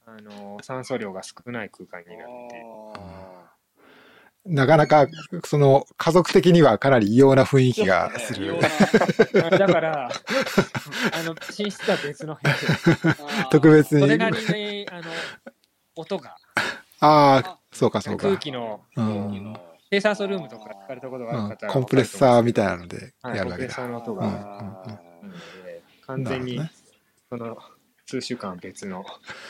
あの、酸素量が少ない空間になって、あなかなか、その、家族的にはかなり異様な雰囲気があ。する。だから、あの、寝室は別の部屋。特別に。それなりに、あの、音が、ああ、そうかそうか空。気の、うん。低酸素ルームとか聞かれたことがあうんる方はコンプレッサーみたいなので、やるわけだ。コンプレッサーの音うんが、完全にその数週間別の、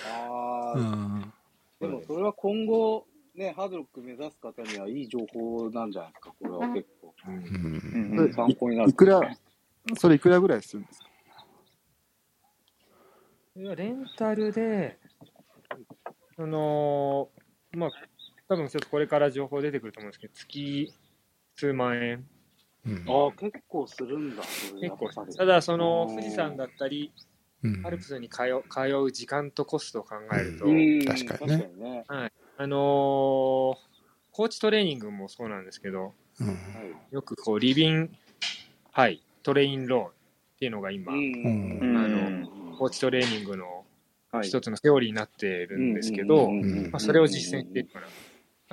あーうん。でもそれは今後、ね、ハードロック目指す方にはいい情報なんじゃないですか、これは結構。うんうん。うん参考になる。いくら、それいくらぐらいするんですか？それはレンタルで、その、まあ、多分ちょっとこれから情報出てくると思うんですけど、月数万円。うん。ああ、結構するんだ。それ結構ただ、そのうん。富士山だったり、うん。アルプスに通う通う時間とコストを考えると、うん。確かにね。確かにね。あのーコーチトレーニングもそうなんですけど、うん。はいよくこう、リビン、はい、トレインローっていうのが今、うん。うん。あのコーチトレーニングのはい。一つのセオリーになってるんですけど、んまあ、それを実践していくような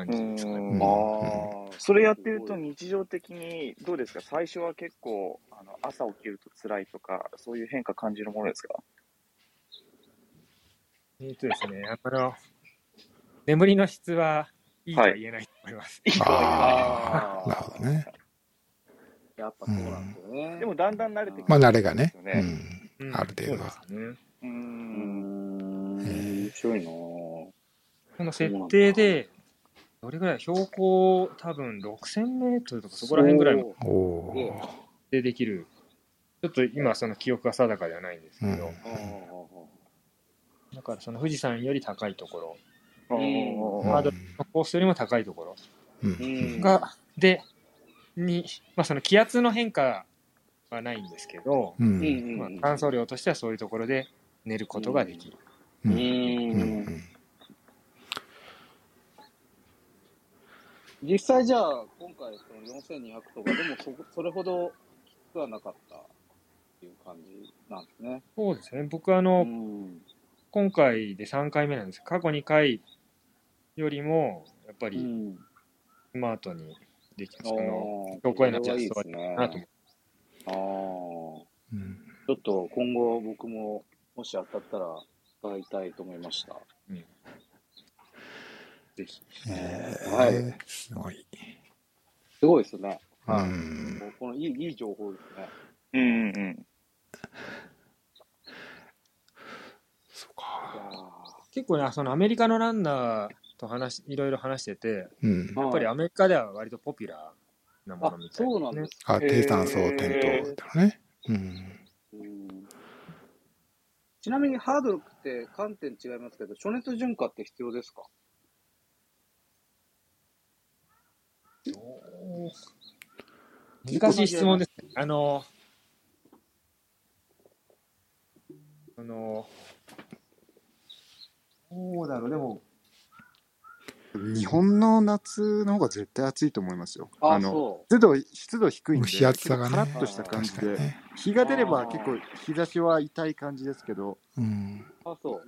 感じですかね。うんああ。それやってると日常的にどうですか？最初は結構あの朝起きると辛いとかそういう変化感じるものですか？えっとですね、あの、眠りの質はいいとは言えないと思います。ああ、あーなるほどね。やっぱそうなんですよね。でもだんだん慣れてくるまあ、慣れがね。うん。ある程度は。そうんん、面白いなぁこの設定で、どれぐらい標高多分6000メートルとかそこら辺ぐらいまおおえー。でできる。ちょっと今その記憶が定かではないんですけど、うんあだからその富士山より高いところ、うんハードルのコースよりも高いところうんが、で、に、まあその気圧の変化はないんですけど、うん。まあ、乾燥量としてはそういうところで寝ることができる。ううん実際じゃあ、今回その4200とかでもそそれほどきつくはなかったっていう感じなんですね。そうですね。僕あの、うん今回で3回目なんです過去2回よりも、やっぱりうんスマートにできた、あその、ーどこへのジャそれはいいストはですね。なと思あーうんちょっと今後僕ももし当たったら使いたいと思いました。ぜひ。えーはいすごい。すごいですね。うはい。このいいいい情報ですね。うんうんうん。そういか。や結構ね、そのアメリカのランナーと話、いろいろ話してて、うん。ーやっぱりアメリカでは割とポピュラーなもあのみ、たいそうなんねですか。あ、低酸素転倒ってのね。うん。うんちなみにハードルって観点違いますけど、暑熱順化って必要ですか？難しい質問ですね。あの、あの、どうだろう、でも、日本の夏の方が絶対暑いと思いますよ。あのそ湿度湿度低いんで、蒸し暑さがカラッとした感じで。日が出れば結構日差しは痛い感じですけど、うん。う。あ、そ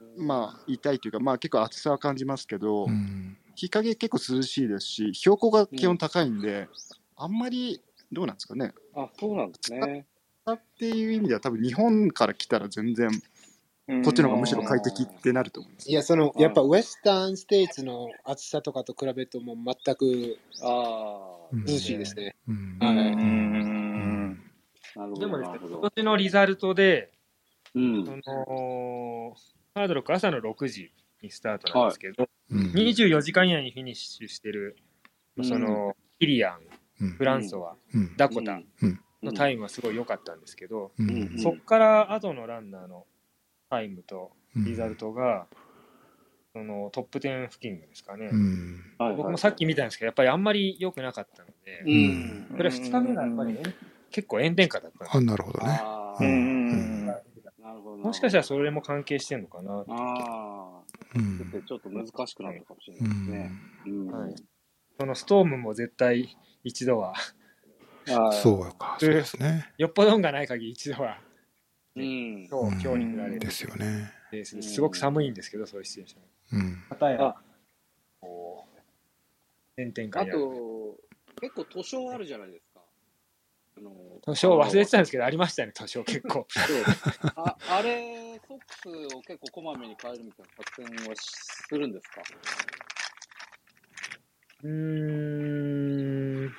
う。まあ痛いというか、まあ結構暑さは感じますけど、うん。日陰結構涼しいですし、標高が気温高いんで、あんまりどうなんですかね。あ、そうなんですね。っていう意味では多分日本から来たら全然こっちの方がむしろ快適ってなると思います。いや、その、やっぱウェスタンステイツの暑さとかと比べるともう全くああ、うん涼しいですね。うん。はいうんうん。なるほど。でもですね、今年のリザルトで、うん。その、ハードロック朝の6時にスタートなんですけど、うん。24時間以内にフィニッシュしてる、その、キリアン、うん。フランソワ、うん。ダコタうん。のタイムはすごい良かったんですけど、ううん。ん。そっから後のランナーのタイムとリザルトが、そのトップ10付近ですかね、うん。はい。はい僕もさっき見たんですけど、やっぱりあんまり良くなかったので、うん。それ2日目がやっぱり、ね、結構炎天下だったあ、なるほどね。もしかしたらそれも関係してんのかな。ああ、うん。ちょっと難しくなったかもしれうないですね。ん。うん。はいそのストームも絶対一度は、そうか、そうですね。よっぽど運がない限り一度は、うん。今日、今日に振られるですよね。す。すごく寒いんですけど、そういうシチュエーション。うん。またやあ、こう、炎天下あ。と、結構図書あるじゃないですか。あの図書忘れてたんですけど、ありましたね、図書 結構。ああれ、ソックスを結構こまめに変えるみたいな作戦はするんですか？うーん。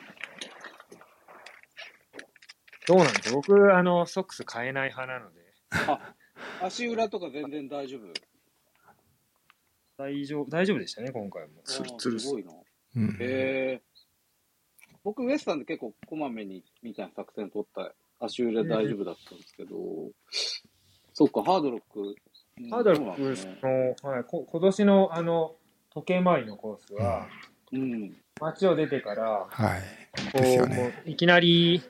どうなんですか？僕、あの、ソックス買えない派なので、足裏とか全然大丈夫？大丈夫、大丈夫でしたね、今回も。ツルあーツルすごいな。うん。へえ。僕、ウエスタンで結構こまめにみたいな作戦取った足裏大丈夫だったんですけど、そっか、ハードロック。うんハードロックですねの、はい、こ今年のあの、時計回りのコースは、うん。街を出てから、はい。こう、ですよねいきなり、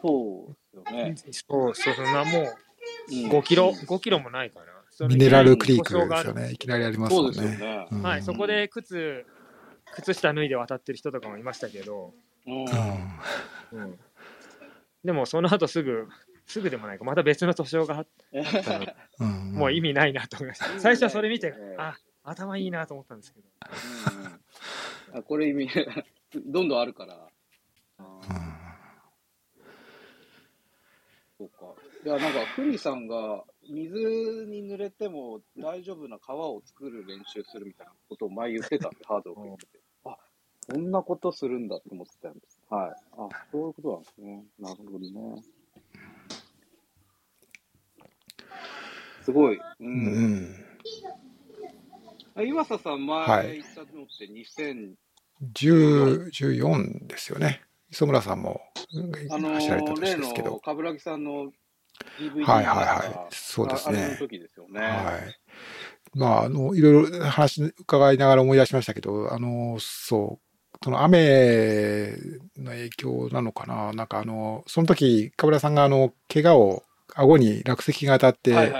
そうですよね。そう、そう、そんなもう、うん5キロ、5キロもないかな。ミネラルクリークですよね。いきなりありますそうですよね。ね。うんはい、そこで靴、靴下脱いで渡ってる人とかもいましたけど、うん。うん、でもその後すぐ、すぐでもないか、また別の図書があったので、うん。もう意味ないなと思いました。最初はそれ見てええ、あ、頭いいなと思ったんですけど。うんうんあこれ意味、どんどんあるから。そうか。いや、なんか、フリさんが、水に濡れても大丈夫な川を作る練習するみたいなことを前言ってたんで、ハードロックにて。あ、こんなことするんだって思ってたんです。はい。あ、そういうことなんですね。なるほどね。すごい。う。うんん。あ岩佐さん、はい前言ったのって2000、10、14ですよね。磯村さんもあの走られたー、例年ですけど。の冠城さんの DVD はいはいはい。そうですね。時ですよね。はい。まあ、あの、いろいろ話伺いながら思い出しましたけど、あの、そう、その雨の影響なのかな。なんかあの、その時、かぶらさんがあの、怪我を、顎に落石が当たって。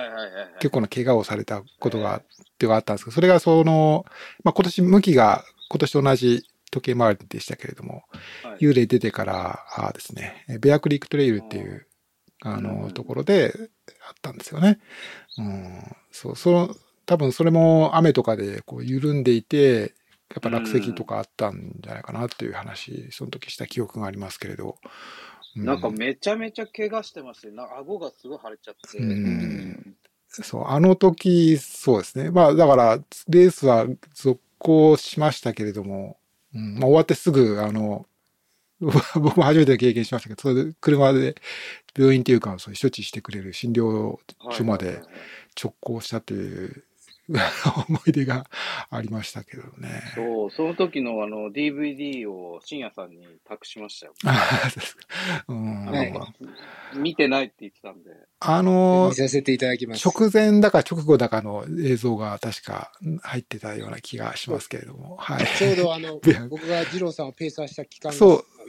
結構な怪我をされたことが、ではあったんですけど、それがその、まあ今年向きが今年と同じ時計回りでしたけれども、はい幽霊出てからあですね、ベアクリークトレイルっていう、あうの、ん。ところであったんですよね。うん、そう、その、多分それも雨とかでこう緩んでいて、やっぱ落石とかあったんじゃないかなっていう話、その時した記憶がありますけれど。うなんかめちゃめちゃ怪我してまして、な顎がすごい腫れちゃって、うん。そう、あの時、そうですね。まあ、だから、レースは続行しましたけれども、うん、まあ、終わってすぐ、あの、僕も初めて経験しましたけど、それで車で病院っていうか、そういう処置してくれる診療所まで直行したという 思い出がありましたけどね。そう、その時のあの DVD を深夜さんに託しましたよ。あそうですかうん見てないって言ってたんで。あの見、させていただきます。直前だか直後だかの映像が確か入ってたような気がしますけれども、はい。ちょうどあの 僕が二郎さんをペーサーした期間がそうき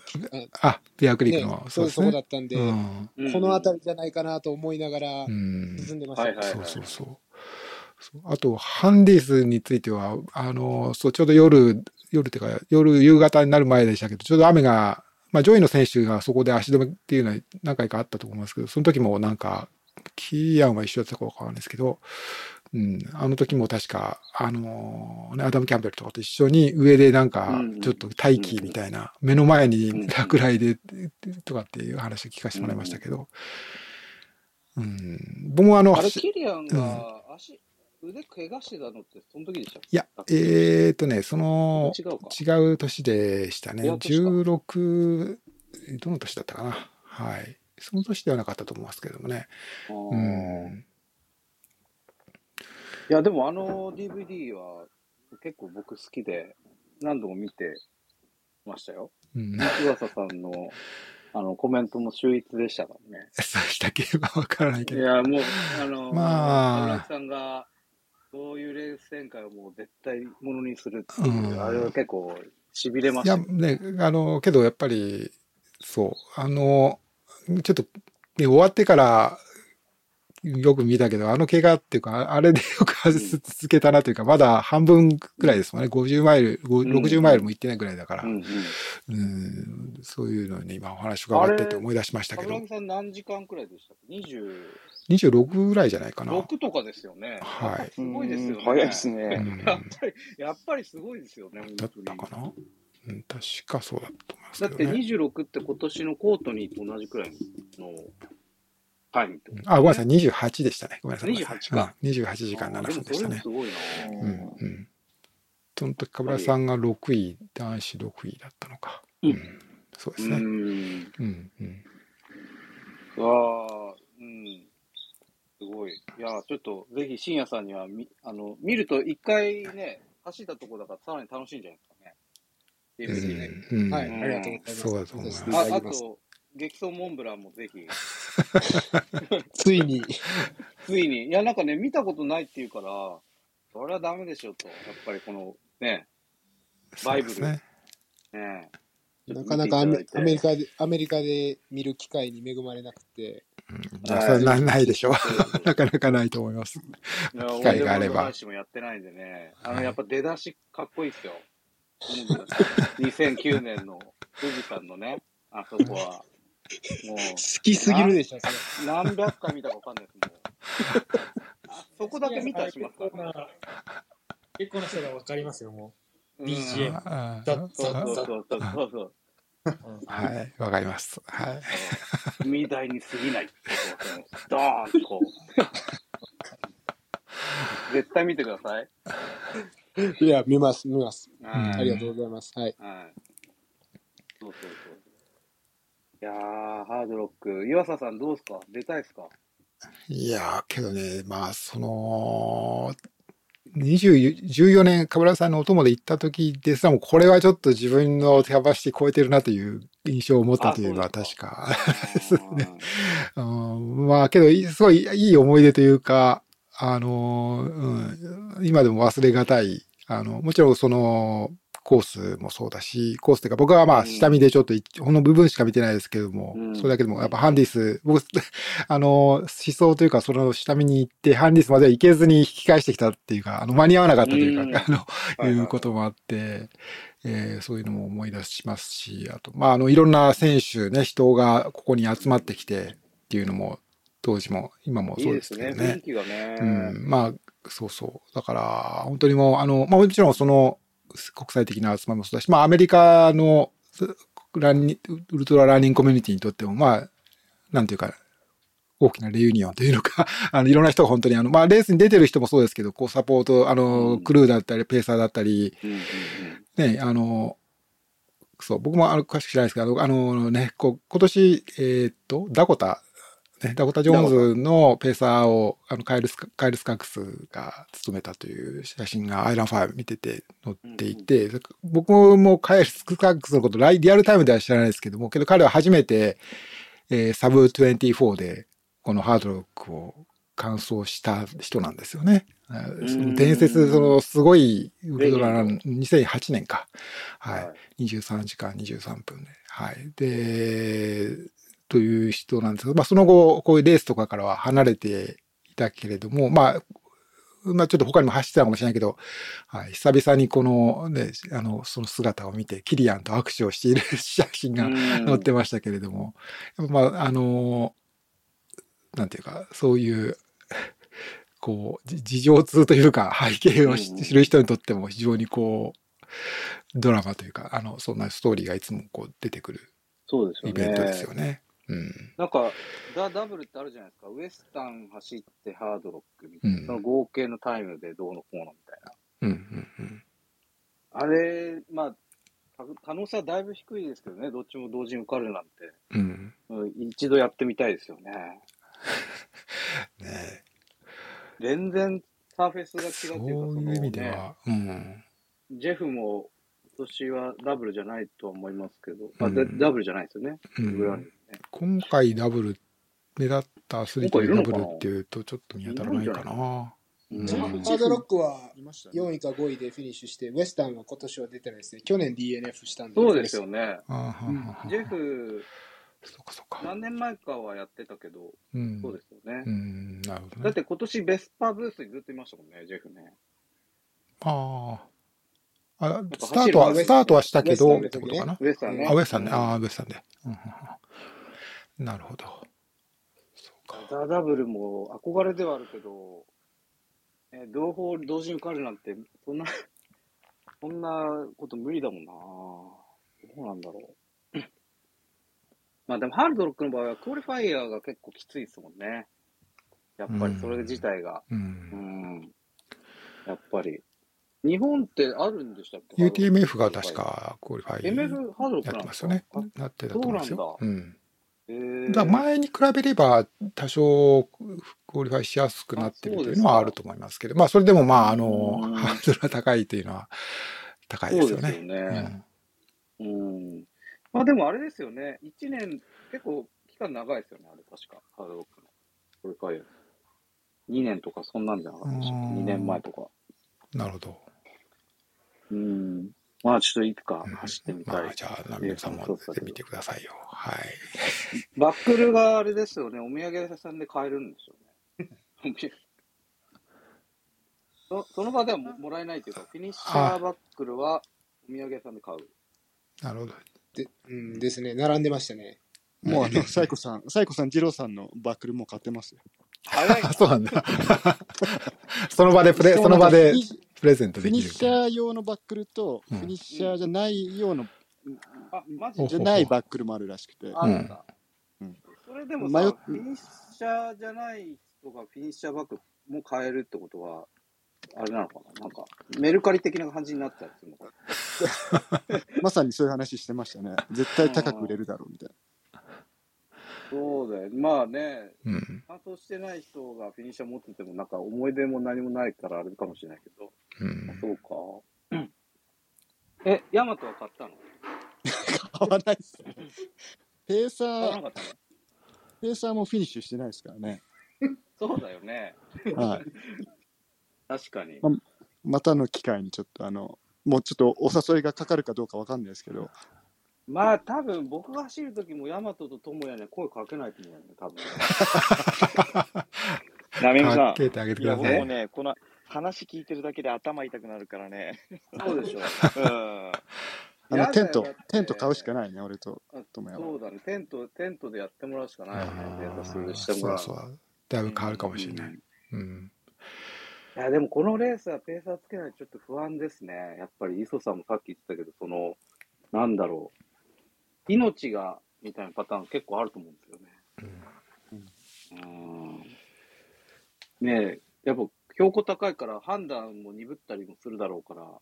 あ、ベアクリッねクの、そうそこですね。だったんで、うん。うんこの辺りじゃないかなと思いながらうん。進んでました。はいはいそうそうそう。そうあと、ハンディスについては、あの、そう、ちょうど夜、夜っていうか、夜、夕方になる前でしたけど、ちょうど雨が、まあ、上位の選手がそこで足止めっていうのは何回かあったと思いますけど、その時もなんか、キーヤンは一緒だったかわからないですけど、うん、あの時も確か、あのね、アダム・キャンベルとかと一緒に上でなんかうんう、んちょっと待機みたいな、目の前うんに落雷で、とかっていう話を聞かせてもらいましたけど、うん、僕もあの、あれ、キリアンが足、腕怪我してたのってその時でしたいや、えーとね、その、違うか。違う年でしたね。違う年か16、どの年だったかな？はい。その年ではなかったと思いますけどもね。あうーん。いや、でもあの DVD は結構僕好きで何度も見てましたよ。うん。岩佐さんのあのコメントも秀逸でしたからね。そうしたっけわからないけど。いや、もう、あの、まあ村木さんが、そういうレース展開をもう絶対ものにするっていう、うんあれは結構痺れまいや、したよ。ね、あの、けどやっぱり、そう、あの、ちょっと、ね、終わってから、よく見たけど、あの怪我っていうか、あれでよく続けたなというか、まだ半分くらいですもんね。50マイル、ごうん60マイルも行ってないくらいだから。うんうん。うん、そういうのに今お話伺ってて思い出しましたけどさん何時間くらいでしたっけ ?26 26ぐらいじゃないかな。とかですよね。はいすごいですよね。早いですうね。ん、やっぱり、やっぱりすごいですよね、だっ。たかな、うん、確かそうだと思いますだってけどね。26って今年のコートニーと同じくらいのタイムってことあ、ごめんなさい、28でしたね。ごめんなさい。28かうん28時間7あーでも分でしたねす。ごいな。うん、うん。その時、kabla さんが6位、男子6位だったのか。うんうん、そうでうすね。ん。うん、うん。わあ、うん。すごい。いや、ちょっと、ぜひ、深夜さんには、み、あの、見ると、一回ね、走ったとこだから、さらに楽しいんじゃないですかね。うん、うんはい、ありがとうございます。そうだと思いますあ、あと、激走モンブランもぜひ、ついに、ついに。いや、なんかね、見たことないっていうから、それはダメでしょと。やっぱりこの、ね、バイブルね。ね。なかなかアメアメリカカで、アメリカで見る機会に恵まれなくて、うん、じゃあ、それなないでしょう。なかなかないと思います。機会があればもやってないんでね。あの、はいやっぱ出だしかっこいいっすよ。2009 年の富士山のね、あそこは。も好きすぎるでしょ、それ。う、何百回見たかわかんないです、も そこだけ見たりしますか。結構な人がわかりますよ、もうん BGM そうたそうそうそうはい、わかります。はい。海大に過ぎないってことドーンとこう。絶対見てください。いや、見ます、見ます。はいありがとうございます。はい。はい。そうそうそう。いやー、ハードロック。岩佐さんどうですか？出たいですか？いやー、けどね、まあ、その、20 14年、かぶらさんのお供で行った時ですらも、これはちょっと自分のキャパシティ超えてるなという印象を持ったというのは確か。まあ、けど、いすごいいい思い出というか、あの、うん、今でも忘れがたい、あの、もちろんその、コースもそうだし、コースっていうか、僕はまあ、うん下見でちょっとい、ほんの部分しか見てないですけども、うんそれだけでも、やっぱハンディス、僕、あの、思想というか、その下見に行って、ハンディスまでは行けずに引き返してきたっていうか、あの、間に合わなかったというか、うんあの、はいうこともあって、えーそういうのも思い出しますし、あと、まあ、あの、いろんな選手ね、人がここに集まってきてっていうのも、当時も、今もそういいですね。ですけどね。雰囲気がね。うん、まあ、そうそう。だから、本当にもう、あの、まあもちろんその、国際的な集まりもそうだし、まあアメリカのすランニウルトラランニングコミュニティにとっても、まあ、なんていうか、大きなレユニオンというのか、あの、いろんな人が本当に、あの、まあ、レースに出てる人もそうですけど、こう、サポート、あうの、ん。クルーだったり、ペーサーだったり、ね、あの、そう、僕もあの詳しく知らないですけど、あのね、こう、今年、えーっと、ダコタ、ね、ダコタ・ジョーンズのペーサーを、あの、カイルスカ、カイルスカックスが務めたという写真がアイラン5見てて載っていて、僕もカイルスカックスのことライリアルタイムでは知らないですけども、けど彼は初めて、えーサブ24でこのハードロックを完走した人なんですよね。その伝説、そのすごいウルトララン、2008年か。はい。はい23時間23分で。はい。で、という人なんですけど、まあその後、こういうレースとかからは離れていたけれども、まあ、まあちょっと他にも走ってたかもしれないけど、はい、久々にこのね、あの、その姿を見て、キリアンと握手をしている写真が載ってましたけれども、まあ、あの、なんていうか、そういう、こう、じ事情通というか、背景を知る人にとっても非常にこう、ドラマというか、あの、そんなストーリーがいつもこう出てくる。イベントですよね。うん。なんか、ザ・ダブルってあるじゃないですか。ウエスタン走ってハードロックみたいな。うんその合計のタイムでどうのこうのみたいな。うん、うん、うん。あれ、まあ、た可能性はだいぶ低いですけどね。どっちも同時に受かるなんて。うん。うん一度やってみたいですよね。ね全然サーフェスが違うっていうか、そのいう意味でね、は、うん。ジェフも今年はダブルじゃないとは思いますけど、あうんでダブルじゃないですよね。うグラン今回ダブル、目立ったアスリートでダブルっていうと、ちょっと見当たらないかな。うんハうんードロックはいましたね。4位か5位でフィニッシュして、ウエスタンは今年は出てないですね。去年 DNF したんで。そうですよね。ジェフ、そうかそうか。何年前かはやってたけど、うん。そうですよねう。ん、なるほどね。だって今年ベスパーブースにずっといましたもんね、ジェフね。ああ。あ、ぱスタートは、スタートはしたけど、っウエスタンの時ねてことかな。ウエスタンね。あ、ウエスタンね。うんああ、ウエスタンで。うんなるほど。そうか。ザ・ダブルも憧れではあるけど、え両方同時に受かるなんて、そんな、そんなこと無理だもんなどうなんだろう。まあでも、ハードロックの場合は、クオリファイヤーが結構きついですもんね。やっぱりそれ自体が。う。うんん。やっぱり。日本ってあるんでしたっけ？UTMF が確。か、クオリファイ MF ハードロックやっなんですかてますよねあ。なってたと思いますよ。そううん。へーだ前に比べれば、多少、クオリファイしやすくなってるというのはあると思いますけど、まあ、それでもまあ、あの、うんハードルが高いというのは高いですよね。そうですよね。うん。まあでもあれですよね。1年、結構期間長いですよね、あれ確か。ハードロックの。これかよ。2年とかそんなんじゃなかったでしたっけ？うん ?2 年前とか。うん。なるほど。うん。まあちょっといつかうん走ってみたい。まあ、じゃあ、ナミさんも出てみてくださいよ。はい。バックルがあれですよね。お土産屋さんで買えるんですよね。そその場ではももらえないというか、フィニッシャーバックルはお土産屋さんで買う。なるほど。でうんですね。並んでましたね。もうあの、サイコさん、サイコさん、ジローさんのバックルもう買ってますよ。早いあ、そうなんだ。その場でプレ、その場でプレゼントフィニッシできるみたいな。ャー用のバックルと、うんフィニッシャーじゃない用の、あ、マジじゃないバックルもあるらしくて。あるんだ。うんそれでもさ、フィニッシャーじゃない人がフィニッシャーバッグも買えるってことは、あれなのかな？なんか、メルカリ的な感じになったりするのかな？まさにそういう話してましたね。絶対高く売れるだろうみたいそうだよ。まあね、うん。担当してない人がフィニッシャー持ってても、なんか思い出も何もないからあれかもしれないけど。うん。そうか。え、ヤマトは買ったの？な。買わないっすね。ペーサー、ペーサーもフィニッシュしてないですからね。そうだよね。はい。確かに。またの機会にちょっとあの、もうちょっとお誘いがかかるかどうかわかんないですけど、まあ多分僕が走るときもヤマトとトモヤには声かけないと思うよね、多分。ナミムさん。てあげていや、ください。もうね、この話聞いてるだけで頭痛くなるからね。そうでしょ。うん。あの、テントテント買うしかないね、俺とあ友也は。そうだね。テント、テントでやってもらうしかないよね。データ数あーしてもらう。そうそう。だいぶ変わるかもしれない。うんうん。いや、でもこのレースはペーサーつけないとちょっと不安ですね。やっぱり磯さんもさっき言ってたけど、その、なんだろう。命が、みたいなパターン結構あると思うんですよね。うん。ねえ、やっぱ標高高いから判断も鈍ったりもするだろうから、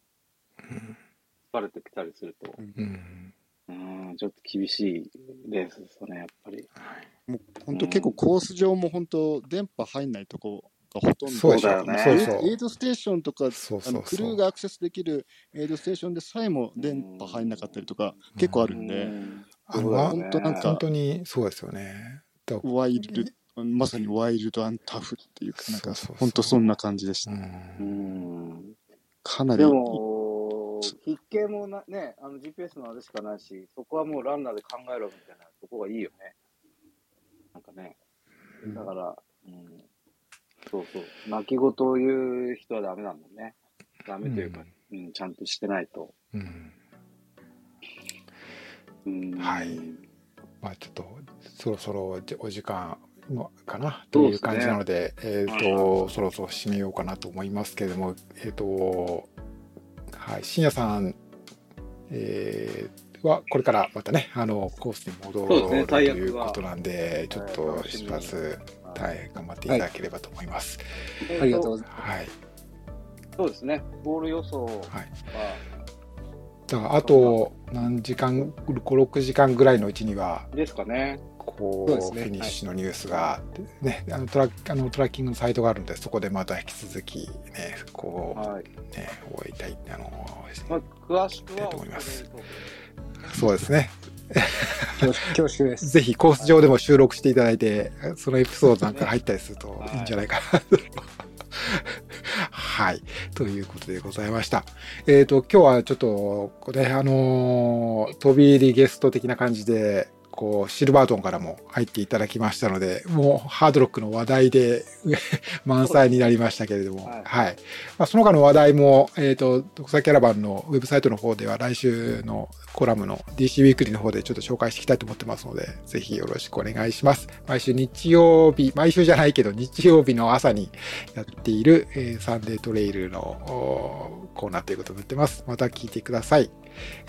疲れてきたりすると、うん。うん、ちょっと厳しいレースですよね、やっぱり。もう本当結構コース上も本当電波入んないとこがほとんどそうでしょそうだよねそうそうエイドステーションとかそうあのそうそう。クルーがアクセスできるエイドステーションでさえも電波入んなかったりとか結構あるんで、うんあのそうだよね本当なんか本当にそうですよね。だワイルド、まさにワイルドアンタフっていうか、なんかそうそうそう本当そんな感じでした。う。うんん。かなりで、も、筆形もなね、あの GPS のあれしかないし、そこはもうランナーで考えろみたいなとこがいいよね。なんかね。だから、うん。そうそう。泣き言を言う人はダメなんだね。ダメというか、うん、ちゃんとしてないと。うん。うん。はいまあちょっと、そろそろじお時間もかなという感じなので、えっ、はいと、そろそろ締めようかなと思いますけれども、えっ、と、はい、深夜さん、えーは、これからまたね、あの、コースに戻そうですねるということなんで、ちょっはいと楽しみにしばらく、はいはい、頑張っていただければと思います。えーとありがとうございはい。そうですね。ゴール予想は、はいだから、あと、何時間、5、6時間ぐらいのうちには、ですかね。こうそうですねフィニッシュのニュースが、ね、あのトラあのトラッキングのサイトがあるので、そこでまた引き続き、ね、こう、はい。ね、終えたい、あの、まあ、詳しくは、と思いますそうですね。恐縮です。ぜひコース上でも収録していただいて、そのエピソードなんか入ったりするとはいいいんじゃないかなと。はい。ということでございました。えっ、と、今日はちょっと、これ、あのー飛び入りゲスト的な感じで、こう、シルバートンからも入っていただきましたので、もうハードロックの話題で 満載になりましたけれども、はいはい。まあ、その他の話題も、えっ、と、徳佐キャラバンのウェブサイトの方では来週のコラムの DC ウィークリーの方でちょっと紹介していきたいと思ってますので、ぜひよろしくお願いします。毎週日曜日、毎週じゃないけど日曜日の朝にやっている、えーサンデートレイルのコーナーということになってます。また聞いてください。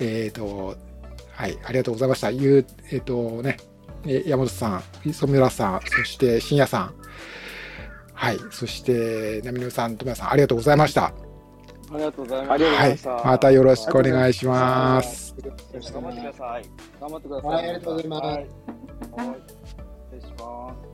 えっ、と、はい、ありがとうございました。ゆう、えっ、とね、えー山本さん、磯村さん、そして深夜さん、はい、そして、ナミヌさん、ともやさん、ありがとうございました。ありがとうございます。ありがとうござはいいました。、よろしくお願いします。頑張ってください。頑張ってください。はいありがとうございますはいはい失礼します。